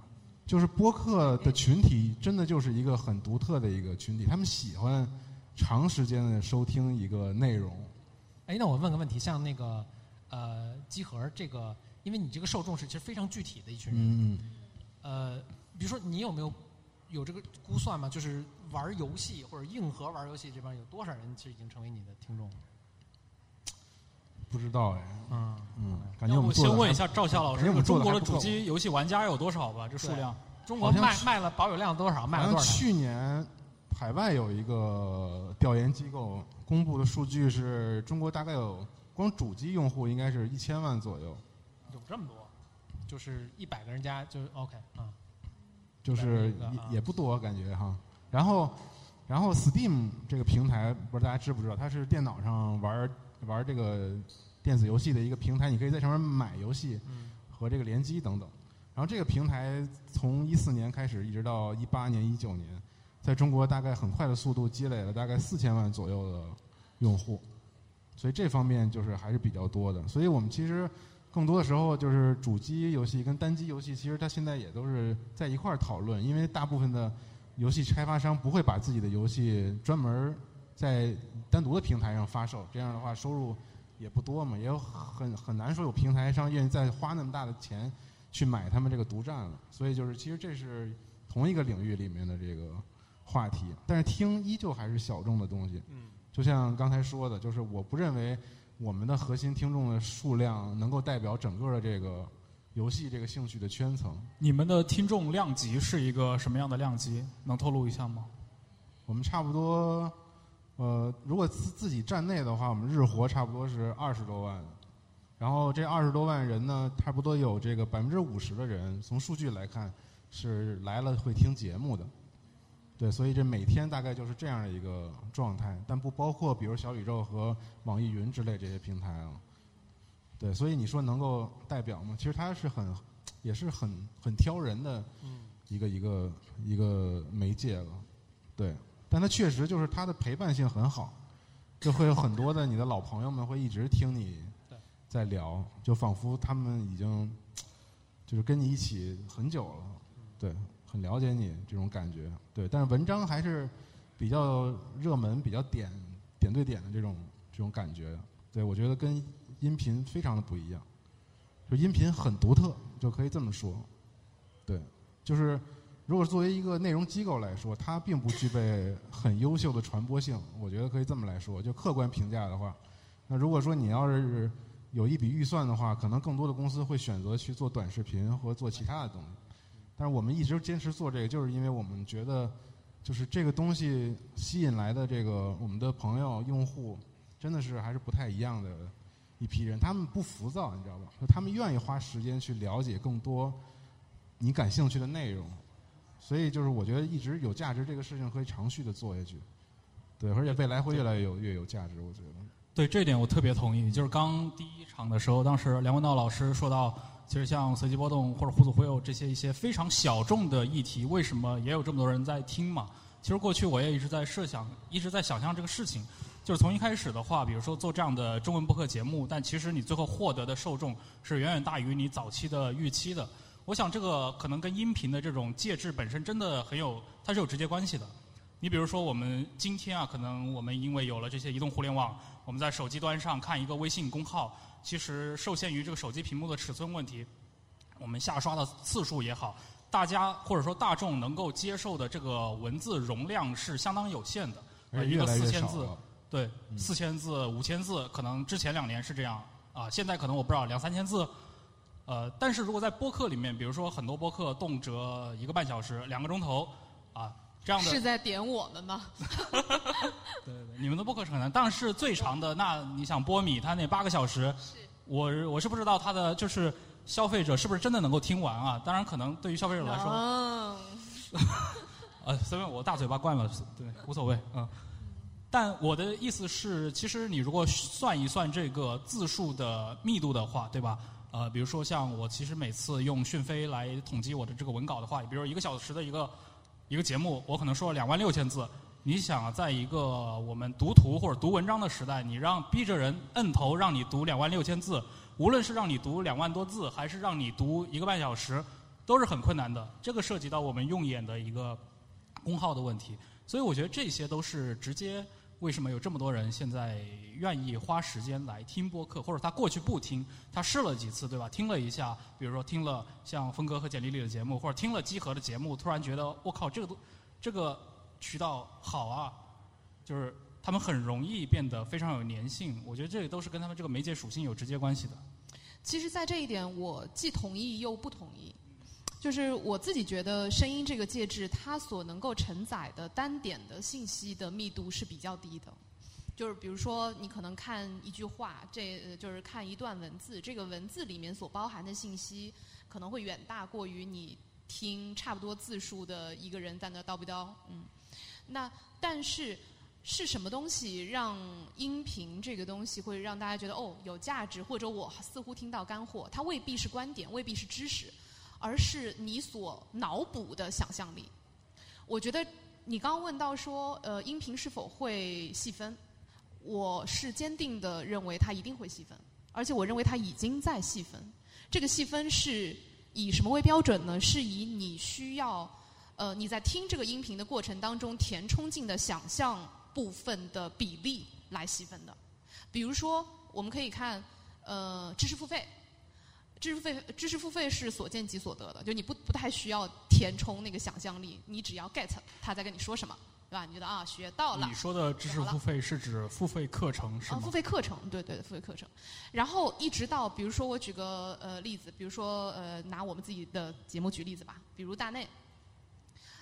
就是播客的群体真的就是一个很独特的一个群体，他们喜欢长时间的收听一个内容。哎，那我问个问题，像那个呃机核这个，因为你这个受众是其实非常具体的一群人，嗯呃，比如说你有没有有这个估算吗？就是玩游戏或者硬核玩游戏这边有多少人其实已经成为你的听众了？不知道哎，嗯嗯，感觉我们先问一下赵笑老师，感觉我们中国的主机游戏玩家有多少吧？这数量？中国卖卖了保有量多少？卖了多少去年海外有一个调研机构公布的数据是中国大概有光主机用户应该是一千万左右，有这么多，就是一百个人家就是 OK 啊。就是也也不多感觉哈。然后，然后 Steam 这个平台不知道大家知不知道，它是电脑上玩玩这个电子游戏的一个平台，你可以在上面买游戏嗯和这个联机等等。然后这个平台从一四年开始，一直到一八年、一九年，在中国大概很快的速度积累了大概四千万左右的用户，所以这方面就是还是比较多的。所以我们其实更多的时候就是主机游戏跟单机游戏，其实它现在也都是在一块儿讨论，因为大部分的游戏开发商不会把自己的游戏专门在单独的平台上发售，这样的话收入也不多嘛，也有很很难说有平台商愿意再花那么大的钱去买他们这个独占了。所以就是其实这是同一个领域里面的这个话题，但是听依旧还是小众的东西。嗯，就像刚才说的，就是我不认为我们的核心听众的数量能够代表整个的这个游戏这个兴趣的圈层。你们的听众量级是一个什么样的量级？能透露一下吗？我们差不多，呃，如果自自己站内的话，我们日活差不多是二十多万，然后这二十多万人呢，差不多有这个百分之五十的人，从数据来看是来了会听节目的，对，所以这每天大概就是这样的一个状态，但不包括比如小宇宙和网易云之类这些平台啊，对，所以你说能够代表吗？其实它是很，也是很很挑人的一个一个一个媒介了，对。但它确实就是它的陪伴性很好，就会有很多的你的老朋友们会一直听你在聊，就仿佛他们已经就是跟你一起很久了，对，很了解你这种感觉，对。但是文章还是比较热门、比较点点对点的这种这种感觉，对我觉得跟音频非常的不一样，就音频很独特，就可以这么说，对，就是。如果作为一个内容机构来说，它并不具备很优秀的传播性，我觉得可以这么来说。就客观评价的话，那如果说你要是有一笔预算的话，可能更多的公司会选择去做短视频或做其他的东西。但是我们一直坚持做这个，就是因为我们觉得，就是这个东西吸引来的这个我们的朋友用户，真的是还是不太一样的一批人。他们不浮躁，你知道吧？就他们愿意花时间去了解更多你感兴趣的内容。所以就是我觉得一直有价值这个事情可以长续的做下去。对，而且未来会越来越有越有价值，我觉得。对这点我特别同意。就是刚第一场的时候，当时梁文道老师说到。其实像随机波动或者互组会有这些一些非常小众的议题，为什么也有这么多人在听嘛？其实过去我也一直在设想，一直在想象这个事情。就是从一开始的话，比如说做这样的中文播客节目，但其实你最后获得的受众是远远大于你早期的预期的。我想这个可能跟音频的这种介质本身真的很有，它是有直接关系的。你比如说我们今天啊，可能我们因为有了这些移动互联网，我们在手机端上看一个微信公号。其实受限于这个手机屏幕的尺寸问题，我们下刷的次数也好，大家或者说大众能够接受的这个文字容量是相当有限的，一个四千字，对，四千字、五千字，可能之前两年是这样啊，现在可能我不知道两三千字，呃，但是如果在播客里面，比如说很多播客动辄一个半小时、两个钟头，啊。这样的是在点我们吗？对对对，你们的播客是很难，但是最长的那你想波米他那八个小时，我我是不知道他的就是消费者是不是真的能够听完啊？当然可能对于消费者来说，呃，所以我大嘴巴惯了，对，无所谓，嗯。但我的意思是，其实你如果算一算这个字数的密度的话，对吧？呃，比如说像我其实每次用讯飞来统计我的这个文稿的话，比如一个小时的一个。一个节目，我可能说了两万六千字。你想，在一个我们读图或者读文章的时代，你让逼着人摁头让你读两万六千字，无论是让你读两万多字，还是让你读一个半小时，都是很困难的。这个涉及到我们用眼的一个功耗的问题，所以我觉得这些都是直接。为什么有这么多人现在愿意花时间来听播客，或者他过去不听，他试了几次，对吧？听了一下，比如说听了像峰哥和简丽丽的节目，或者听了集合的节目，突然觉得我靠，这个都这个渠道好啊，就是他们很容易变得非常有粘性。我觉得这里都是跟他们这个媒介属性有直接关系的。其实，在这一点，我既同意又不同意。就是我自己觉得，声音这个介质，它所能够承载的单点的信息的密度是比较低的。就是比如说，你可能看一句话，这就是看一段文字，这个文字里面所包含的信息，可能会远大过于你听差不多字数的一个人在那叨不叨。嗯，那但是是什么东西让音频这个东西会让大家觉得哦有价值，或者我似乎听到干货？它未必是观点，未必是知识。而是你所脑补的想象力。我觉得你刚刚问到说，呃，音频是否会细分？我是坚定的认为它一定会细分，而且我认为它已经在细分。这个细分是以什么为标准呢？是以你需要，呃，你在听这个音频的过程当中填充进的想象部分的比例来细分的。比如说，我们可以看，呃，知识付费。知识付费，知识付费是所见即所得的，就你不不太需要填充那个想象力，你只要 get 他在跟你说什么，对吧？你觉得啊，学到了。你说的知识付费是指付费课程是吗？付费课程，对对，付费课程。然后一直到，比如说我举个呃例子，比如说呃拿我们自己的节目举例子吧，比如大内。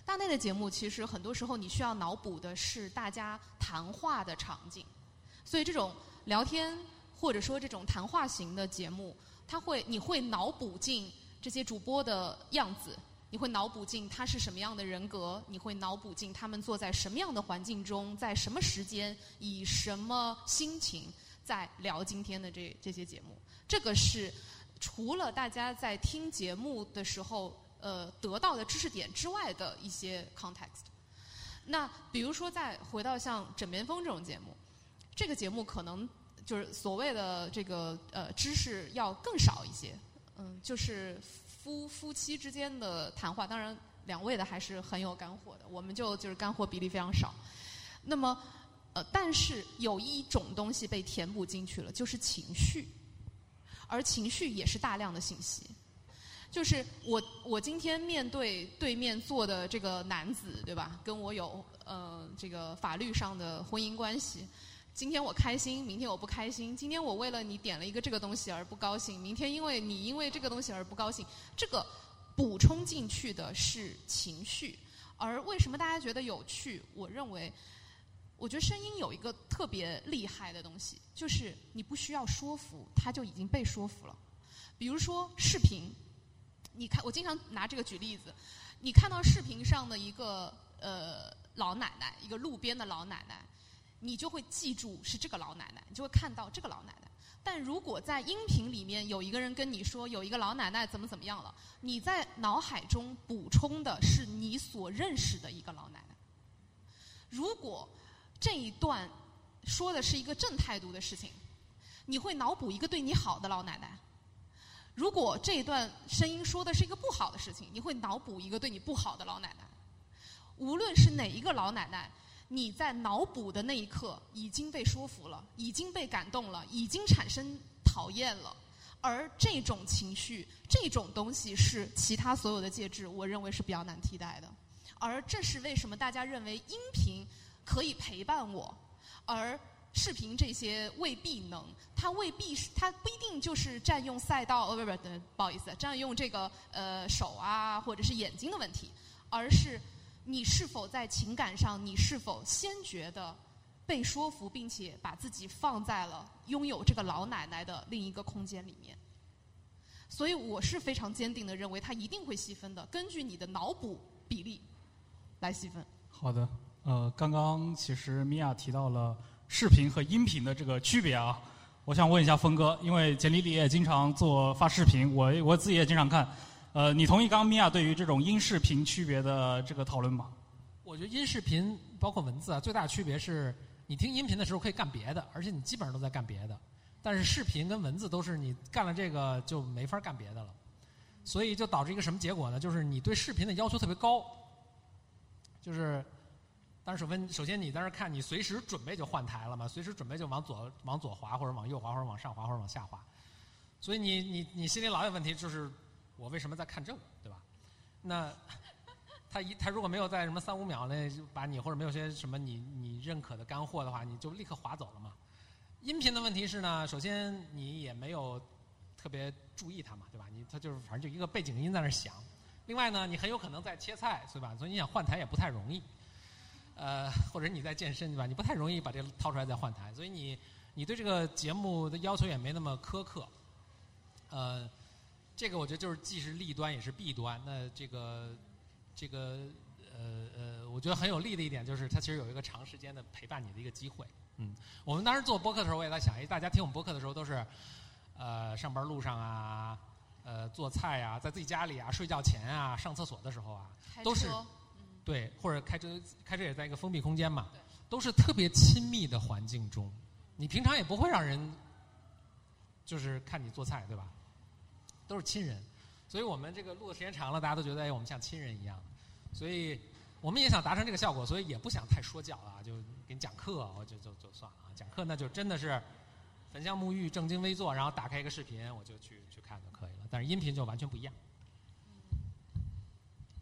大内的节目其实很多时候你需要脑补的是大家谈话的场景，所以这种聊天或者说这种谈话型的节目。他会，你会脑补进这些主播的样子，你会脑补进他是什么样的人格，你会脑补进他们坐在什么样的环境中，在什么时间，以什么心情在聊今天的这这些节目。这个是除了大家在听节目的时候呃得到的知识点之外的一些 context。那比如说再回到像《枕边风》这种节目，这个节目可能。就是所谓的这个呃知识要更少一些，嗯，就是夫夫妻之间的谈话，当然两位的还是很有干货的，我们就就是干货比例非常少。那么呃，但是有一种东西被填补进去了，就是情绪，而情绪也是大量的信息。就是我我今天面对对面坐的这个男子，对吧？跟我有呃这个法律上的婚姻关系。今天我开心，明天我不开心。今天我为了你点了一个这个东西而不高兴，明天因为你因为这个东西而不高兴。这个补充进去的是情绪。而为什么大家觉得有趣？我认为，我觉得声音有一个特别厉害的东西，就是你不需要说服，它就已经被说服了。比如说视频，你看，我经常拿这个举例子，你看到视频上的一个呃老奶奶，一个路边的老奶奶，你就会记住是这个老奶奶，你就会看到这个老奶奶。但如果在音频里面有一个人跟你说有一个老奶奶怎么怎么样了，你在脑海中补充的是你所认识的一个老奶奶。如果这一段说的是一个正态度的事情，你会脑补一个对你好的老奶奶；如果这一段声音说的是一个不好的事情，你会脑补一个对你不好的老奶奶。无论是哪一个老奶奶。你在脑补的那一刻已经被说服了，已经被感动了，已经产生讨厌了，而这种情绪、这种东西是其他所有的介质，我认为是比较难替代的。而这是为什么大家认为音频可以陪伴我，而视频这些未必能，它未必是，它不一定就是占用赛道，呃，不不不，好意思，占用这个呃手啊或者是眼睛的问题，而是。你是否在情感上，你是否先觉得被说服，并且把自己放在了拥有这个老奶奶的另一个空间里面？所以我是非常坚定的认为，它一定会细分的，根据你的脑补比例来细分。好的，呃，刚刚其实米娅提到了视频和音频的这个区别啊，我想问一下峰哥，因为简历里也经常做发视频，我我自己也经常看。呃，你同意刚米娅对于这种音视频区别的这个讨论吗？我觉得音视频包括文字啊，最大的区别是你听音频的时候可以干别的，而且你基本上都在干别的。但是视频跟文字都是你干了这个就没法干别的了，所以就导致一个什么结果呢？就是你对视频的要求特别高，就是，但是首先首先你在那看，你随时准备就换台了嘛，随时准备就往左往左滑或者往右滑或者往上滑或者往下滑，所以你你你心里老有问题就是。我为什么在看这个，对吧？那他一他如果没有在什么三五秒内就把你或者没有些什么你你认可的干货的话，你就立刻划走了嘛。音频的问题是呢，首先你也没有特别注意它嘛，对吧？你它就是反正就一个背景音在那响。另外呢，你很有可能在切菜，对吧？所以你想换台也不太容易。呃，或者你在健身，对吧？你不太容易把这掏出来再换台，所以你你对这个节目的要求也没那么苛刻。呃。这个我觉得就是既是利端也是弊端。那这个这个呃呃，我觉得很有利的一点就是，它其实有一个长时间的陪伴你的一个机会。嗯，我们当时做播客的时候，我也在想，哎，大家听我们播客的时候都是呃上班路上啊，呃做菜啊，在自己家里啊，睡觉前啊，上厕所的时候啊，都是对，或者开车开车也在一个封闭空间嘛，都是特别亲密的环境中。你平常也不会让人就是看你做菜，对吧？都是亲人，所以我们这个录的时间长了，大家都觉得哎，我们像亲人一样。所以我们也想达成这个效果，所以也不想太说教啊，就给你讲课，我就就就算了啊。讲课那就真的是焚香沐浴、正襟危坐，然后打开一个视频，我就去去看就可以了。但是音频就完全不一样。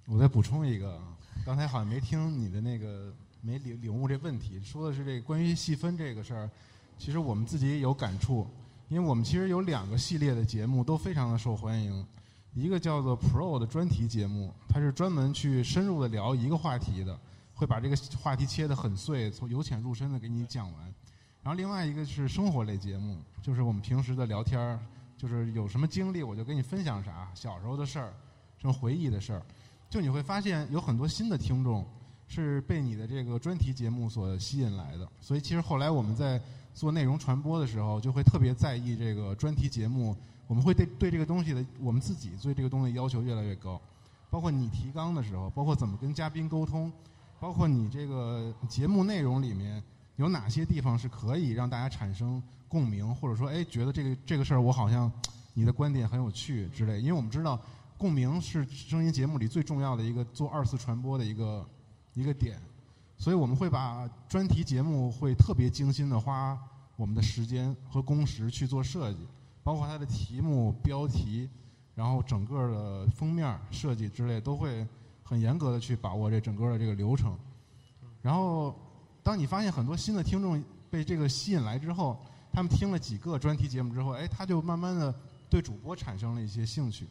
我再补充一个，刚才好像没听你的那个，没领领悟这问题，说的是这关于细分这个事儿，其实我们自己也有感触。因为我们其实有两个系列的节目都非常的受欢迎，一个叫做 Pro 的专题节目，它是专门去深入的聊一个话题的，会把这个话题切得很碎，从由浅入深的给你讲完。然后另外一个是生活类节目，就是我们平时的聊天儿，就是有什么经历我就跟你分享啥，小时候的事儿，什么回忆的事儿，就你会发现有很多新的听众是被你的这个专题节目所吸引来的。所以其实后来我们在。做内容传播的时候，就会特别在意这个专题节目。我们会对对这个东西的，我们自己对这个东西要求越来越高。包括你提纲的时候，包括怎么跟嘉宾沟通，包括你这个节目内容里面有哪些地方是可以让大家产生共鸣，或者说，哎，觉得这个这个事儿我好像你的观点很有趣之类。因为我们知道，共鸣是声音节目里最重要的一个做二次传播的一个一个点。所以我们会把专题节目会特别精心的花我们的时间和工时去做设计，包括它的题目、标题，然后整个的封面设计之类，都会很严格的去把握这整个的这个流程。然后，当你发现很多新的听众被这个吸引来之后，他们听了几个专题节目之后，哎，他就慢慢的对主播产生了一些兴趣。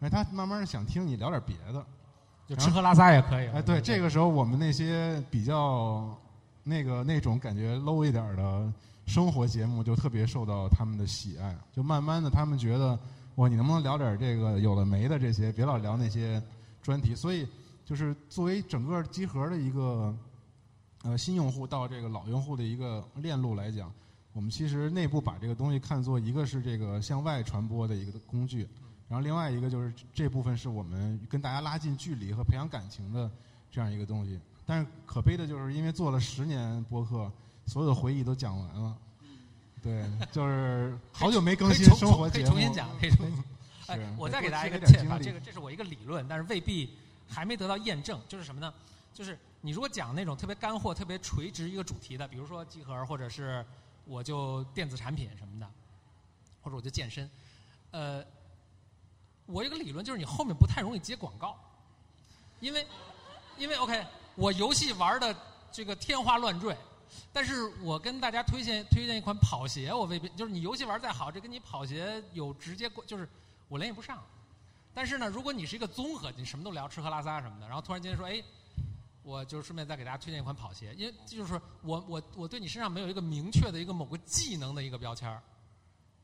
哎，他慢慢的想听你聊点别的。就吃喝拉撒也可以。哎，对，这个时候我们那些比较那个那种感觉 low 一点的生活节目，就特别受到他们的喜爱。就慢慢的，他们觉得，哇，你能不能聊点这个有的没的这些，别老聊那些专题。所以，就是作为整个集合的一个呃新用户到这个老用户的一个链路来讲，我们其实内部把这个东西看作一个是这个向外传播的一个工具。然后另外一个就是这部分是我们跟大家拉近距离和培养感情的这样一个东西。但是可悲的就是因为做了十年播客，所有的回忆都讲完了。对，就是好久没更新生活节目。可以重新讲，可以重新。哎，我再给大家一个建议，这个这是我一个理论，但是未必还没得到验证。就是什么呢？就是你如果讲那种特别干货、特别垂直一个主题的，比如说集合，或者是我就电子产品什么的，或者我就健身，呃。我一个理论就是你后面不太容易接广告，因为因为 OK，我游戏玩的这个天花乱坠，但是我跟大家推荐推荐一款跑鞋，我未必就是你游戏玩再好，这跟你跑鞋有直接关就是我联系不上。但是呢，如果你是一个综合，你什么都聊，吃喝拉撒什么的，然后突然间说，哎，我就顺便再给大家推荐一款跑鞋，因为就是我我我对你身上没有一个明确的一个某个技能的一个标签儿。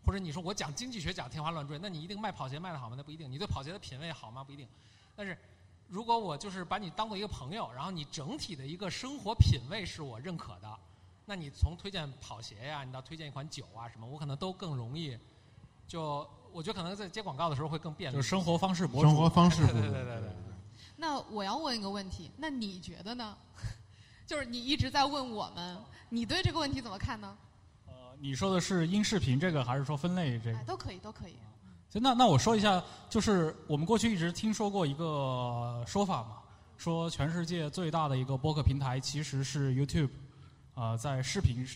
或者你说我讲经济学讲天花乱坠，那你一定卖跑鞋卖的好吗？那不一定。你对跑鞋的品味好吗？不一定。但是，如果我就是把你当做一个朋友，然后你整体的一个生活品味是我认可的，那你从推荐跑鞋呀，你到推荐一款酒啊什么，我可能都更容易。就我觉得可能在接广告的时候会更便利。就生活方式博主。生活方式博主。对对对对。那我要问一个问题，那你觉得呢？就是你一直在问我们，你对这个问题怎么看呢？你说的是音视频这个，还是说分类这个？都可以，都可以。行那那我说一下，就是我们过去一直听说过一个说法嘛，说全世界最大的一个播客平台其实是 YouTube，呃，在视频。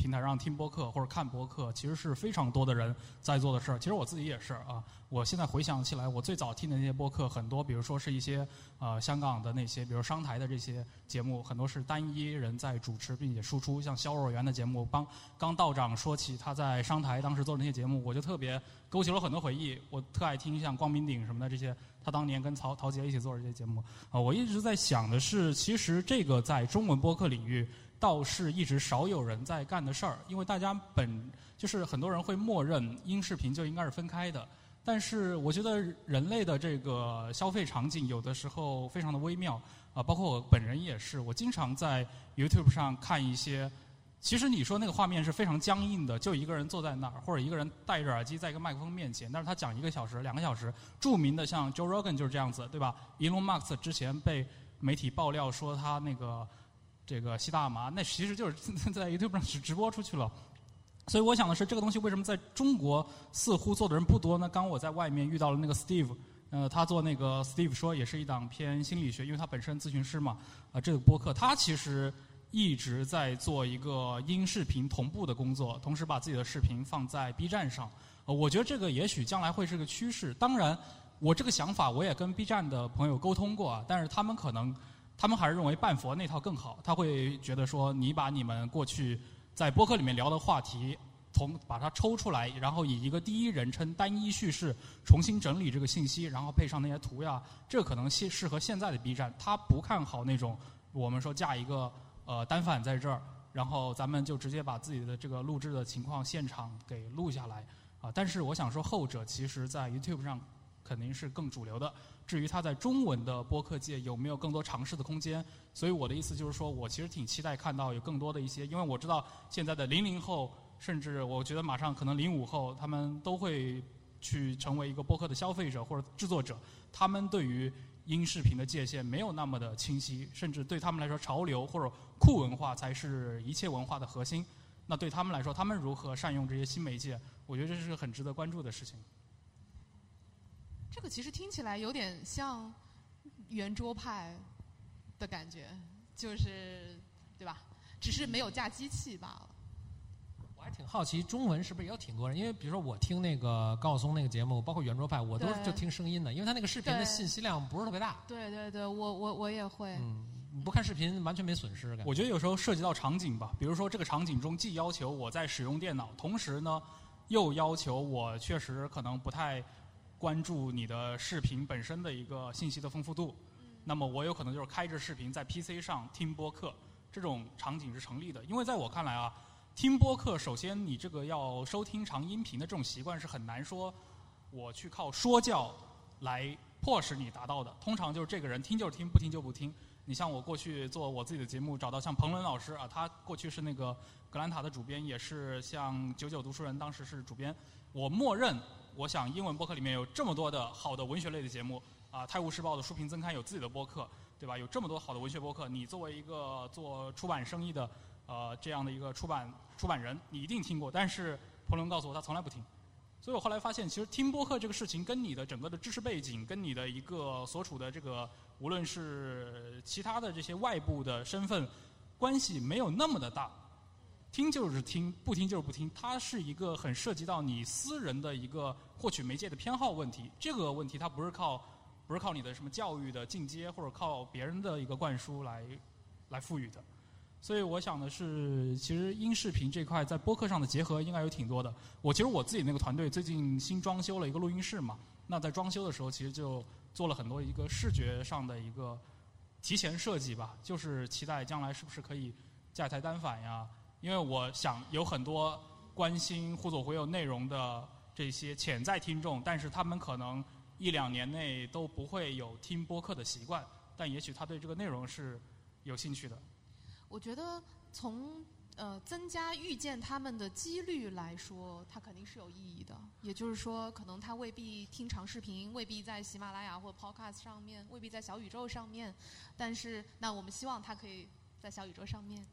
平台上听播客或者看播客，其实是非常多的人在做的事儿。其实我自己也是啊。我现在回想起来，我最早听的那些播客，很多，比如说是一些呃香港的那些，比如商台的这些节目，很多是单一人在主持并且输出。像肖若元的节目，帮刚道长说起他在商台当时做的那些节目，我就特别勾起了很多回忆。我特爱听像光明顶什么的这些，他当年跟曹陶杰一起做的这些节目啊。我一直在想的是，其实这个在中文播客领域。倒是一直少有人在干的事儿，因为大家本就是很多人会默认音视频就应该是分开的。但是我觉得人类的这个消费场景有的时候非常的微妙啊，包括我本人也是。我经常在 YouTube 上看一些，其实你说那个画面是非常僵硬的，就一个人坐在那儿，或者一个人戴着耳机在一个麦克风面前，但是他讲一个小时、两个小时。著名的像 Joe Rogan 就是这样子，对吧？Elon Musk 之前被媒体爆料说他那个。这个吸大麻，那其实就是 在 YouTube 上直直播出去了。所以我想的是，这个东西为什么在中国似乎做的人不多呢？刚我在外面遇到了那个 Steve，呃，他做那个 Steve 说也是一档偏心理学，因为他本身咨询师嘛。啊，这个播客他其实一直在做一个音视频同步的工作，同时把自己的视频放在 B 站上。呃，我觉得这个也许将来会是个趋势。当然，我这个想法我也跟 B 站的朋友沟通过啊，但是他们可能。他们还是认为半佛那套更好，他会觉得说，你把你们过去在播客里面聊的话题，从把它抽出来，然后以一个第一人称单一叙事重新整理这个信息，然后配上那些图呀，这可能适适合现在的 B 站。他不看好那种我们说架一个呃单反在这儿，然后咱们就直接把自己的这个录制的情况现场给录下来啊。但是我想说，后者其实在 YouTube 上肯定是更主流的。至于他在中文的播客界有没有更多尝试的空间，所以我的意思就是说，我其实挺期待看到有更多的一些，因为我知道现在的零零后，甚至我觉得马上可能零五后，他们都会去成为一个播客的消费者或者制作者，他们对于音视频的界限没有那么的清晰，甚至对他们来说，潮流或者酷文化才是一切文化的核心。那对他们来说，他们如何善用这些新媒介，我觉得这是很值得关注的事情。这个其实听起来有点像圆桌派的感觉，就是对吧？只是没有架机器罢了。我还挺好奇，中文是不是也有挺多人？因为比如说我听那个高晓松那个节目，包括圆桌派，我都是就听声音的，因为他那个视频的信息量不是特别大。对对对，我我我也会。嗯，不看视频完全没损失。我觉得有时候涉及到场景吧，比如说这个场景中既要求我在使用电脑，同时呢又要求我确实可能不太。关注你的视频本身的一个信息的丰富度。那么我有可能就是开着视频在 PC 上听播客，这种场景是成立的。因为在我看来啊，听播客首先你这个要收听长音频的这种习惯是很难说，我去靠说教来迫使你达到的。通常就是这个人听就是听，不听就不听。你像我过去做我自己的节目，找到像彭伦老师啊，他过去是那个格兰塔的主编，也是像九九读书人当时是主编。我默认，我想英文播客里面有这么多的好的文学类的节目啊，《泰晤士报》的书评增刊有自己的播客，对吧？有这么多好的文学播客，你作为一个做出版生意的呃这样的一个出版出版人，你一定听过。但是彭伦告诉我，他从来不听。所以我后来发现，其实听播客这个事情跟你的整个的知识背景，跟你的一个所处的这个，无论是其他的这些外部的身份，关系没有那么的大。听就是听，不听就是不听，它是一个很涉及到你私人的一个获取媒介的偏好问题。这个问题它不是靠，不是靠你的什么教育的进阶，或者靠别人的一个灌输来来赋予的。所以我想的是，其实音视频这块在播客上的结合应该有挺多的。我其实我自己那个团队最近新装修了一个录音室嘛，那在装修的时候其实就做了很多一个视觉上的一个提前设计吧，就是期待将来是不是可以架台单反呀？因为我想有很多关心互左互右内容的这些潜在听众，但是他们可能一两年内都不会有听播客的习惯，但也许他对这个内容是有兴趣的。我觉得从呃增加遇见他们的几率来说，它肯定是有意义的。也就是说，可能他未必听长视频，未必在喜马拉雅或 Podcast 上面，未必在小宇宙上面。但是，那我们希望他可以在小宇宙上面。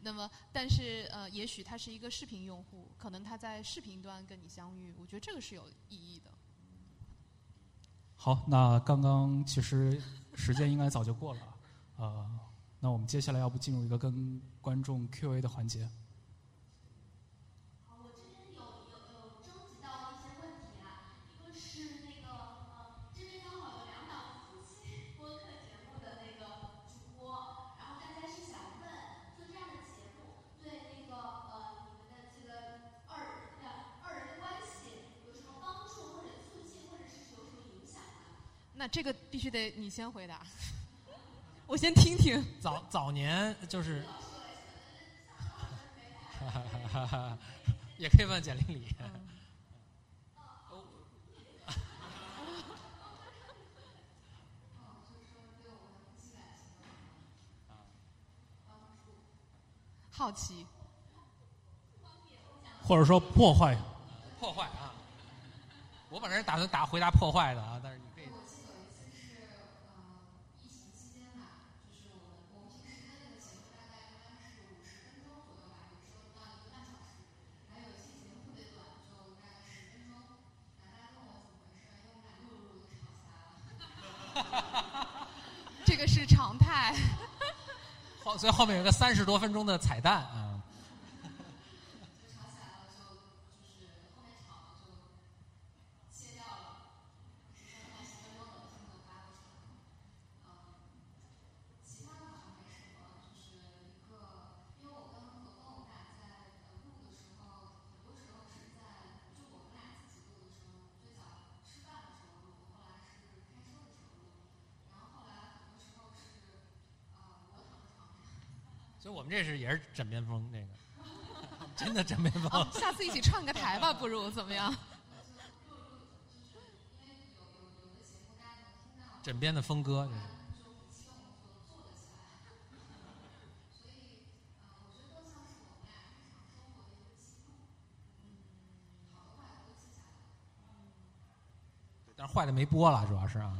那么，但是呃，也许他是一个视频用户，可能他在视频端跟你相遇。我觉得这个是有意义的。好，那刚刚其实时间应该早就过了，呃。那我们接下来要不进入一个跟观众 Q&A 的环节？好，我这边有有有征集到一些问题啊，一个是那个呃，这边刚好有两档夫妻播客节目的那个主播，然后大家是想问，做这样的节目对那个呃你们的这个二两二人的关系有什么帮助或者促进，或者是有什么影响呢？那这个必须得你先回答。我先听听。早早年就是，也可以问简历里。好奇，或者说破坏，破坏啊！我本来是打算打回答破坏的啊，但是。这个是常态，后所以后面有个三十多分钟的彩蛋啊。们这是也是枕边风，那个 真的枕边风。下次一起串个台吧，不如怎么样？枕边的风歌。但是坏的没播了，主要是啊。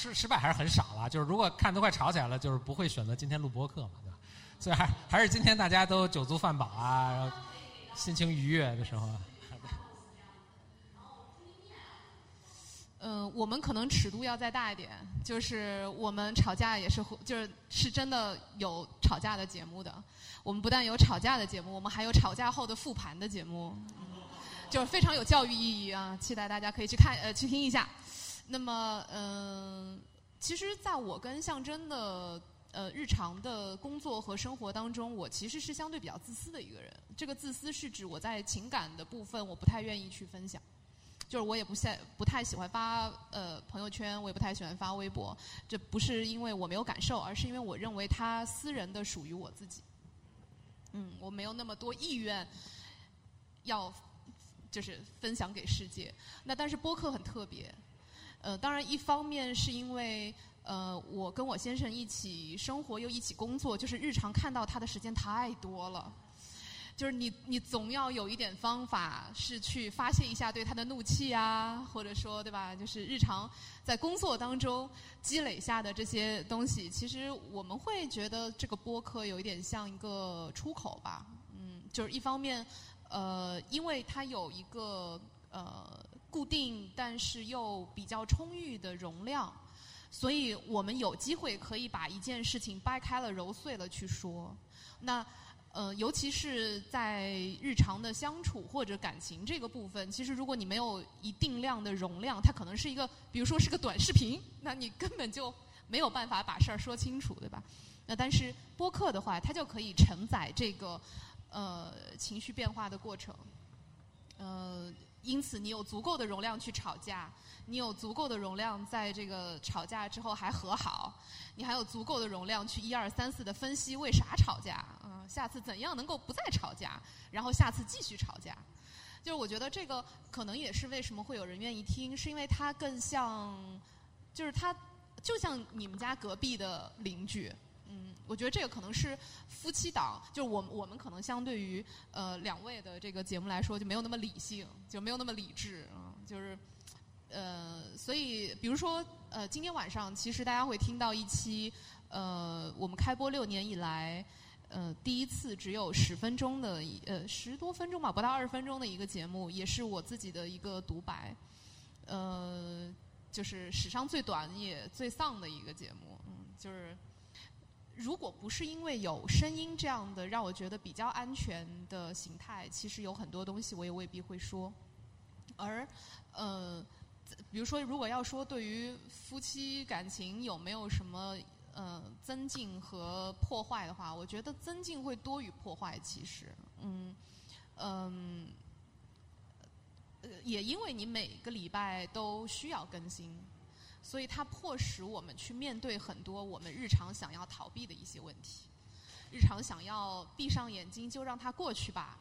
失失败还是很少了，就是如果看都快吵起来了，就是不会选择今天录播课嘛，对吧？所以还还是今天大家都酒足饭饱啊，然后心情愉悦的时候。嗯，我们可能尺度要再大一点，就是我们吵架也是，就是是真的有吵架的节目的。我们不但有吵架的节目，我们还有吵架后的复盘的节目，就是非常有教育意义啊！期待大家可以去看呃去听一下。那么，嗯、其实在我跟象征的呃日常的工作和生活当中，我其实是相对比较自私的一个人。这个自私是指我在情感的部分，我不太愿意去分享。就是我也不太不太喜欢发呃朋友圈，我也不太喜欢发微博。这不是因为我没有感受，而是因为我认为它私人的属于我自己。嗯，我没有那么多意愿要就是分享给世界。那但是播客很特别，呃，当然一方面是因为呃我跟我先生一起生活又一起工作，就是日常看到他的时间太多了。就是你，你总要有一点方法是去发泄一下对他的怒气啊，或者说，对吧？就是日常在工作当中积累下的这些东西，其实我们会觉得这个播客有一点像一个出口吧。嗯，就是一方面，呃，因为它有一个呃固定但是又比较充裕的容量，所以我们有机会可以把一件事情掰开了揉碎了去说。那呃，尤其是在日常的相处或者感情这个部分，其实如果你没有一定量的容量，它可能是一个，比如说是个短视频，那你根本就没有办法把事儿说清楚，对吧？那但是播客的话，它就可以承载这个呃情绪变化的过程，呃，因此你有足够的容量去吵架，你有足够的容量在这个吵架之后还和好，你还有足够的容量去一二三四的分析为啥吵架，嗯、下次怎样能够不再吵架，然后下次继续吵架。就是我觉得这个可能也是为什么会有人愿意听，是因为它更像，就是它就像你们家隔壁的邻居。我觉得这个可能是夫妻档，就是我我们可能相对于呃两位的这个节目来说，就没有那么理性，就没有那么理智啊、就是呃，所以比如说呃，今天晚上其实大家会听到一期呃，我们开播六年以来。呃，第一次只有十分钟的，呃，十多分钟吧，不到二十分钟的一个节目，也是我自己的一个独白，呃，就是史上最短也最丧的一个节目，嗯，就是如果不是因为有声音这样的让我觉得比较安全的形态，其实有很多东西我也未必会说，而呃，比如说如果要说对于夫妻感情有没有什么。呃，增进和破坏的话，我觉得增进会多于破坏。其实，嗯嗯，呃，也因为你每个礼拜都需要更新，所以它迫使我们去面对很多我们日常想要逃避的一些问题，日常想要闭上眼睛就让它过去吧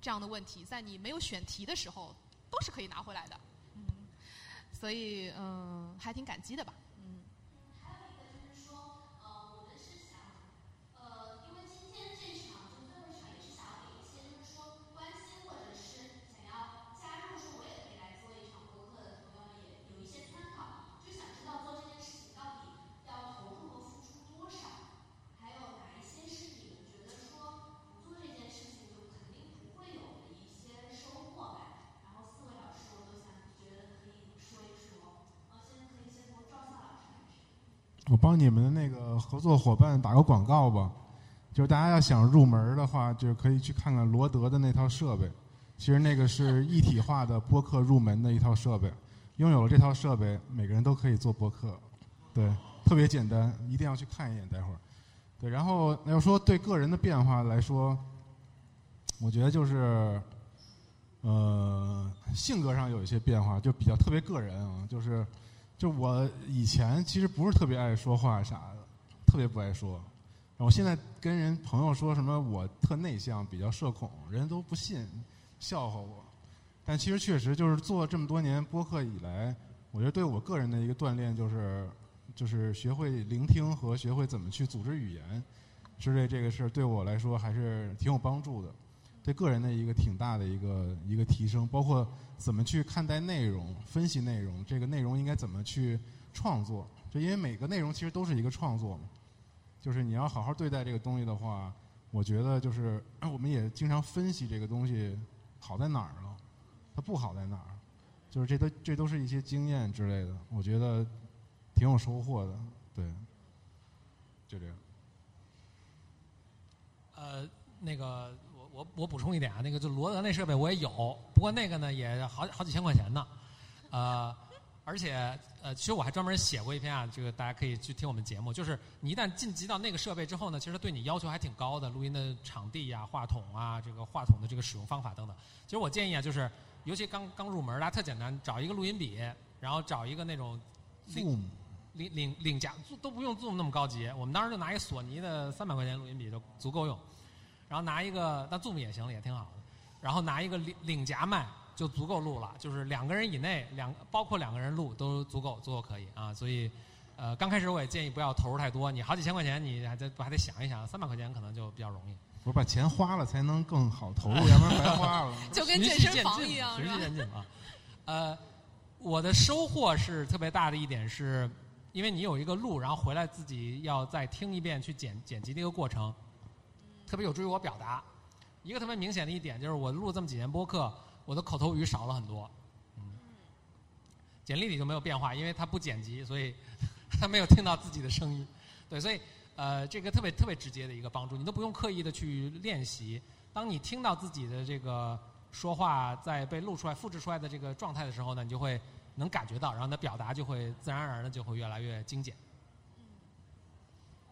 这样的问题，在你没有选题的时候都是可以拿回来的。嗯，所以嗯，还挺感激的吧。还有一个就是说，呃，我们是想，呃，因为今天这场就最后一场也是想要给一些就是说关心或者是想要加入说我也可以来做一场播客的朋友们也有一些参考，就想知道做这件事情到底要投入和付出多少，还有哪一些是你们觉得说不做这件事情就肯定不会有的一些收获吧。然后四位老师我都想觉得可以说一说，呃，现在可以先从赵笑老师开始。我帮你们的那个合作伙伴打个广告吧，就是大家要想入门的话，就可以去看看罗德的那套设备。其实那个是一体化的播客入门的一套设备，拥有了这套设备，每个人都可以做播客，对，特别简单，一定要去看一眼。待会儿，对，然后要说对个人的变化来说，我觉得就是，呃，性格上有一些变化，就比较特别个人啊，就是。就我以前其实不是特别爱说话啥的，特别不爱说。我现在跟人朋友说什么我特内向，比较社恐，人都不信，笑话我。但其实确实就是做这么多年播客以来，我觉得对我个人的一个锻炼就是，就是学会聆听和学会怎么去组织语言之类这个事儿，对我来说还是挺有帮助的。对个人的一个挺大的一个一个提升，包括怎么去看待内容、分析内容，这个内容应该怎么去创作。就因为每个内容其实都是一个创作嘛，就是你要好好对待这个东西的话，我觉得就是我们也经常分析这个东西好在哪儿了，它不好在哪儿。就是这都这都是一些经验之类的，我觉得挺有收获的。对，就这样。呃，那个我我我补充一点啊，那个就罗德那设备我也有，不过那个呢也好好几千块钱呢，呃，而且呃，其实我还专门写过一篇啊，这个大家可以去听我们节目，就是你一旦晋级到那个设备之后呢，其实对你要求还挺高的，录音的场地呀、话筒啊、这个话筒的这个使用方法等等。其实我建议啊，就是尤其刚刚入门，大家特简单，找一个录音笔，然后找一个那种 Zoom 领领领夹都不用 Zoom 那么高级，我们当时就拿一索尼的三百块钱录音笔就足够用，然后拿一个那 Zoom 也行了，也挺好的，然后拿一个领领夹麦就足够录了，就是两个人以内两包括两个人录都足够足够可以啊，所以呃刚开始我也建议不要投入太多，你好几千块钱你还得还得想一想，三百块钱可能就比较容易。我把钱花了才能更好投入，要不然白花了。就跟健身房一样，循是吧？序渐进啊。呃，我的收获是特别大的一点是，因为你有一个录，然后回来自己要再听一遍去剪剪辑的一个过程，特别有助于我表达。一个特别明显的一点就是，我录这么几年播客，我的口头语少了很多。嗯，简历里就没有变化，因为它不剪辑，所以 他没有听到自己的声音。对，所以呃，这个特别特别直接的一个帮助，你都不用刻意的去练习。当你听到自己的这个说话在被录出来、复制出来的这个状态的时候呢，你就会能感觉到，然后你的表达就会自然而然的就会越来越精简。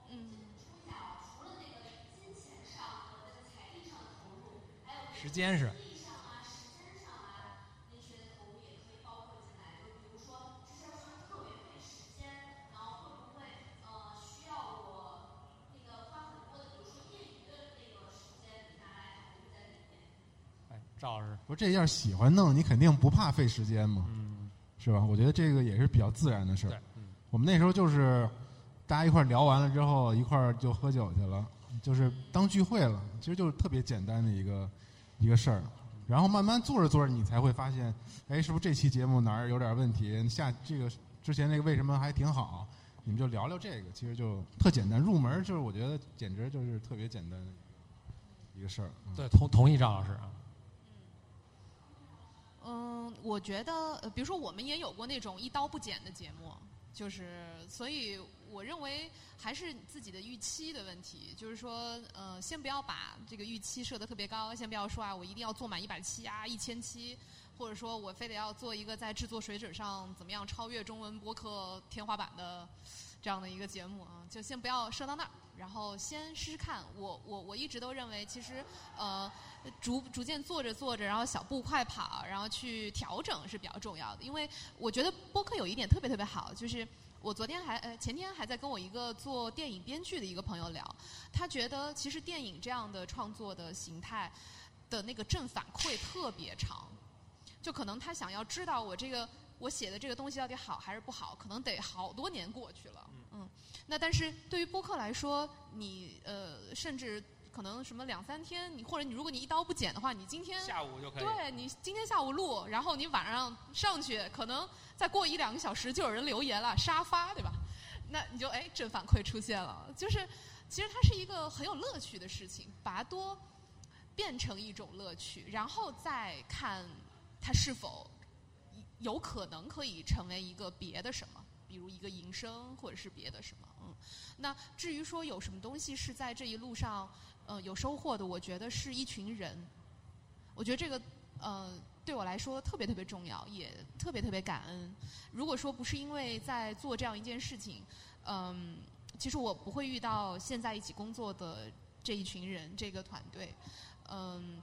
嗯，除了那个金钱上和这个财力上的投入，还有时间是力上啊、时间上啊那些投入也可以包括进来。就比如说时间，然后会不会呃需要我那个花很多的，比如说业余的那个时间拿来投入在里面。哎，赵老师，不是这样喜欢弄，你肯定不怕费时间嘛，嗯，是吧？我觉得这个也是比较自然的事儿我们那时候就是大家一块儿聊完了之后，一块儿就喝酒去了，就是当聚会了。其实就是特别简单的一个一个事儿。然后慢慢做着做着，你才会发现，哎，是不是这期节目哪儿有点问题？下这个之前那个为什么还挺好？你们就聊聊这个，其实就特简单。入门就是我觉得简直就是特别简单的一个事儿。嗯对，同同意张老师啊。嗯，我觉得，呃，比如说我们也有过那种一刀不剪的节目，就是，所以我认为还是自己的预期的问题，就是说，呃，先不要把这个预期设得特别高，先不要说啊，我一定要做满一百期啊，一千期，或者说我非得要做一个在制作水准上怎么样超越中文播客天花板的这样的一个节目啊，就先不要设到那儿，然后先试试看。我我我一直都认为，其实呃。逐逐渐做着做着，然后小步快跑，然后去调整是比较重要的。因为我觉得播客有一点特别特别好，就是我昨天还呃前天还在跟我一个做电影编剧的一个朋友聊，他觉得其实电影这样的创作的形态的那个正反馈特别长，就可能他想要知道我这个我写的这个东西到底好还是不好，可能得好多年过去了。嗯，那但是对于播客来说，你呃甚至。可能什么两三天，你或者你如果你一刀不剪的话，你今天下午就可以。对你今天下午录，然后你晚上上去，可能再过一两个小时就有人留言了，沙发对吧？那你就哎正反馈出现了，就是其实它是一个很有乐趣的事情，把它多变成一种乐趣，然后再看它是否有可能可以成为一个别的什么，比如一个营生或者是别的什么。嗯，那至于说有什么东西是在这一路上。呃，有收获的，我觉得是一群人。我觉得这个呃，对我来说特别特别重要，也特别特别感恩。如果说不是因为在做这样一件事情，嗯，其实我不会遇到现在一起工作的这一群人，这个团队。嗯，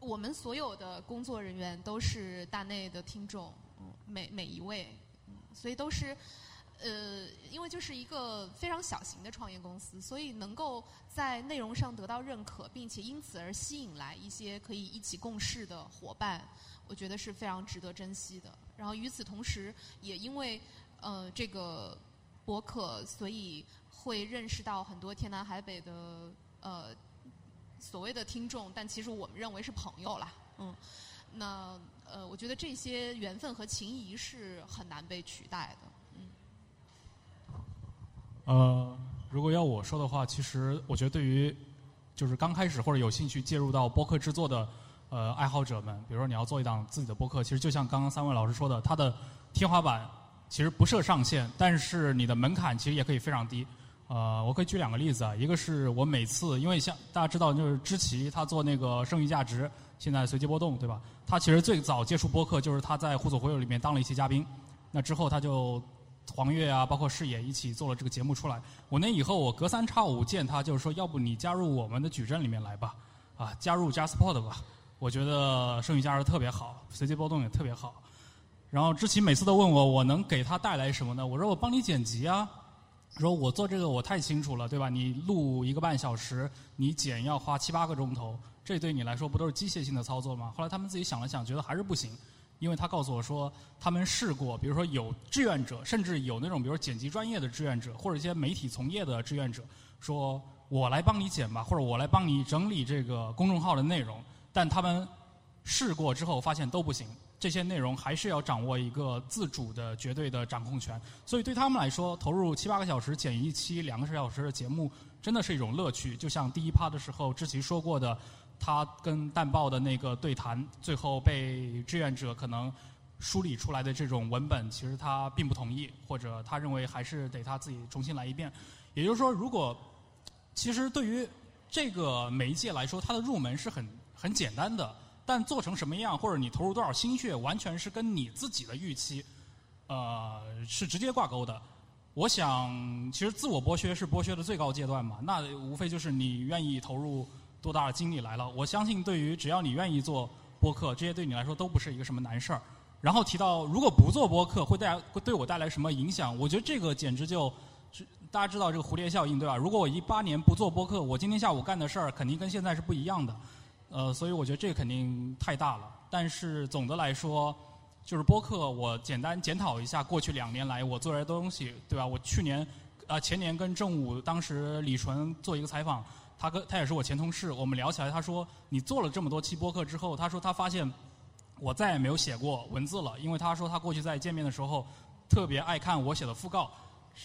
我们所有的工作人员都是大内的听众，嗯，每每一位，嗯，所以都是。呃，因为就是一个非常小型的创业公司，所以能够在内容上得到认可，并且因此而吸引来一些可以一起共事的伙伴，我觉得是非常值得珍惜的。然后与此同时，也因为呃这个博客，所以会认识到很多天南海北的呃所谓的听众，但其实我们认为是朋友啦。嗯，那呃，我觉得这些缘分和情谊是很难被取代的。呃，如果要我说的话，其实我觉得对于就是刚开始或者有兴趣介入到播客制作的呃爱好者们，比如说你要做一档自己的播客，其实就像刚刚三位老师说的，它的天花板其实不设上限，但是你的门槛其实也可以非常低。呃，我可以举两个例子啊，一个是我每次，因为像大家知道，就是知奇他做那个剩余价值，现在随机波动，对吧？他其实最早接触播客就是他在互左互右里面当了一期嘉宾，那之后他就黄月啊，包括视野一起做了这个节目出来。五年以后，我隔三差五见他，就是说，要不你加入我们的矩阵里面来吧，啊，加入 JustPod 吧，我觉得剩余价值特别好，随机波动也特别好。然后知奇每次都问我，我能给他带来什么呢？我说我帮你剪辑啊。说我做这个我太清楚了，对吧？你录一个半小时，你剪要花七八个钟头，这对你来说不都是机械性的操作吗？后来他们自己想了想，觉得还是不行，因为他告诉我说，他们试过，比如说有志愿者，甚至有那种比如剪辑专业的志愿者，或者一些媒体从业的志愿者，说我来帮你剪吧，或者我来帮你整理这个公众号的内容，但他们试过之后发现都不行。这些内容还是要掌握一个自主的、绝对的掌控权，所以对他们来说，投入七八个小时剪一期两个小时的节目，真的是一种乐趣。就像第一趴的时候，志奇说过的，他跟淡报的那个对谈，最后被志愿者可能梳理出来的这种文本，其实他并不同意，或者他认为还是得他自己重新来一遍。也就是说，如果其实对于这个媒介来说，它的入门是很很简单的。但做成什么样，或者你投入多少心血，完全是跟你自己的预期，呃，是直接挂钩的。我想，其实自我剥削是剥削的最高阶段嘛，那无非就是你愿意投入多大的精力来了。我相信，对于只要你愿意做播客，这些对你来说都不是一个什么难事儿。然后提到如果不做播客会带会对我带来什么影响，我觉得这个简直就，大家知道这个蝴蝶效应对吧？如果我一八年不做播客，我今天下午干的事儿肯定跟现在是不一样的。呃，所以我觉得这个肯定太大了。但是总的来说，就是播客，我简单检讨一下过去两年来我做的东西，对吧？我去年啊前年跟正午当时李纯做一个采访，他跟他也是我前同事，我们聊起来，他说你做了这么多期播客之后，他说他发现我再也没有写过文字了，因为他说他过去在见面的时候特别爱看我写的讣告，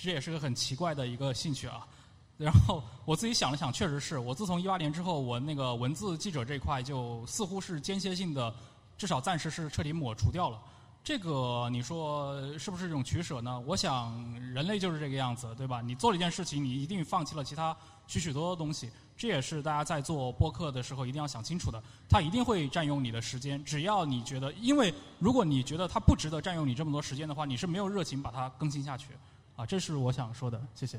这也是个很奇怪的一个兴趣啊。然后我自己想了想，确实是我自从一八年之后，我那个文字记者这块就似乎是间歇性的，至少暂时是彻底抹除掉了。这个你说是不是一种取舍呢？我想人类就是这个样子，对吧？你做了一件事情，你一定放弃了其他许许多多东西。这也是大家在做播客的时候一定要想清楚的。它一定会占用你的时间，只要你觉得，因为如果你觉得它不值得占用你这么多时间的话，你是没有热情把它更新下去。啊，这是我想说的。谢谢。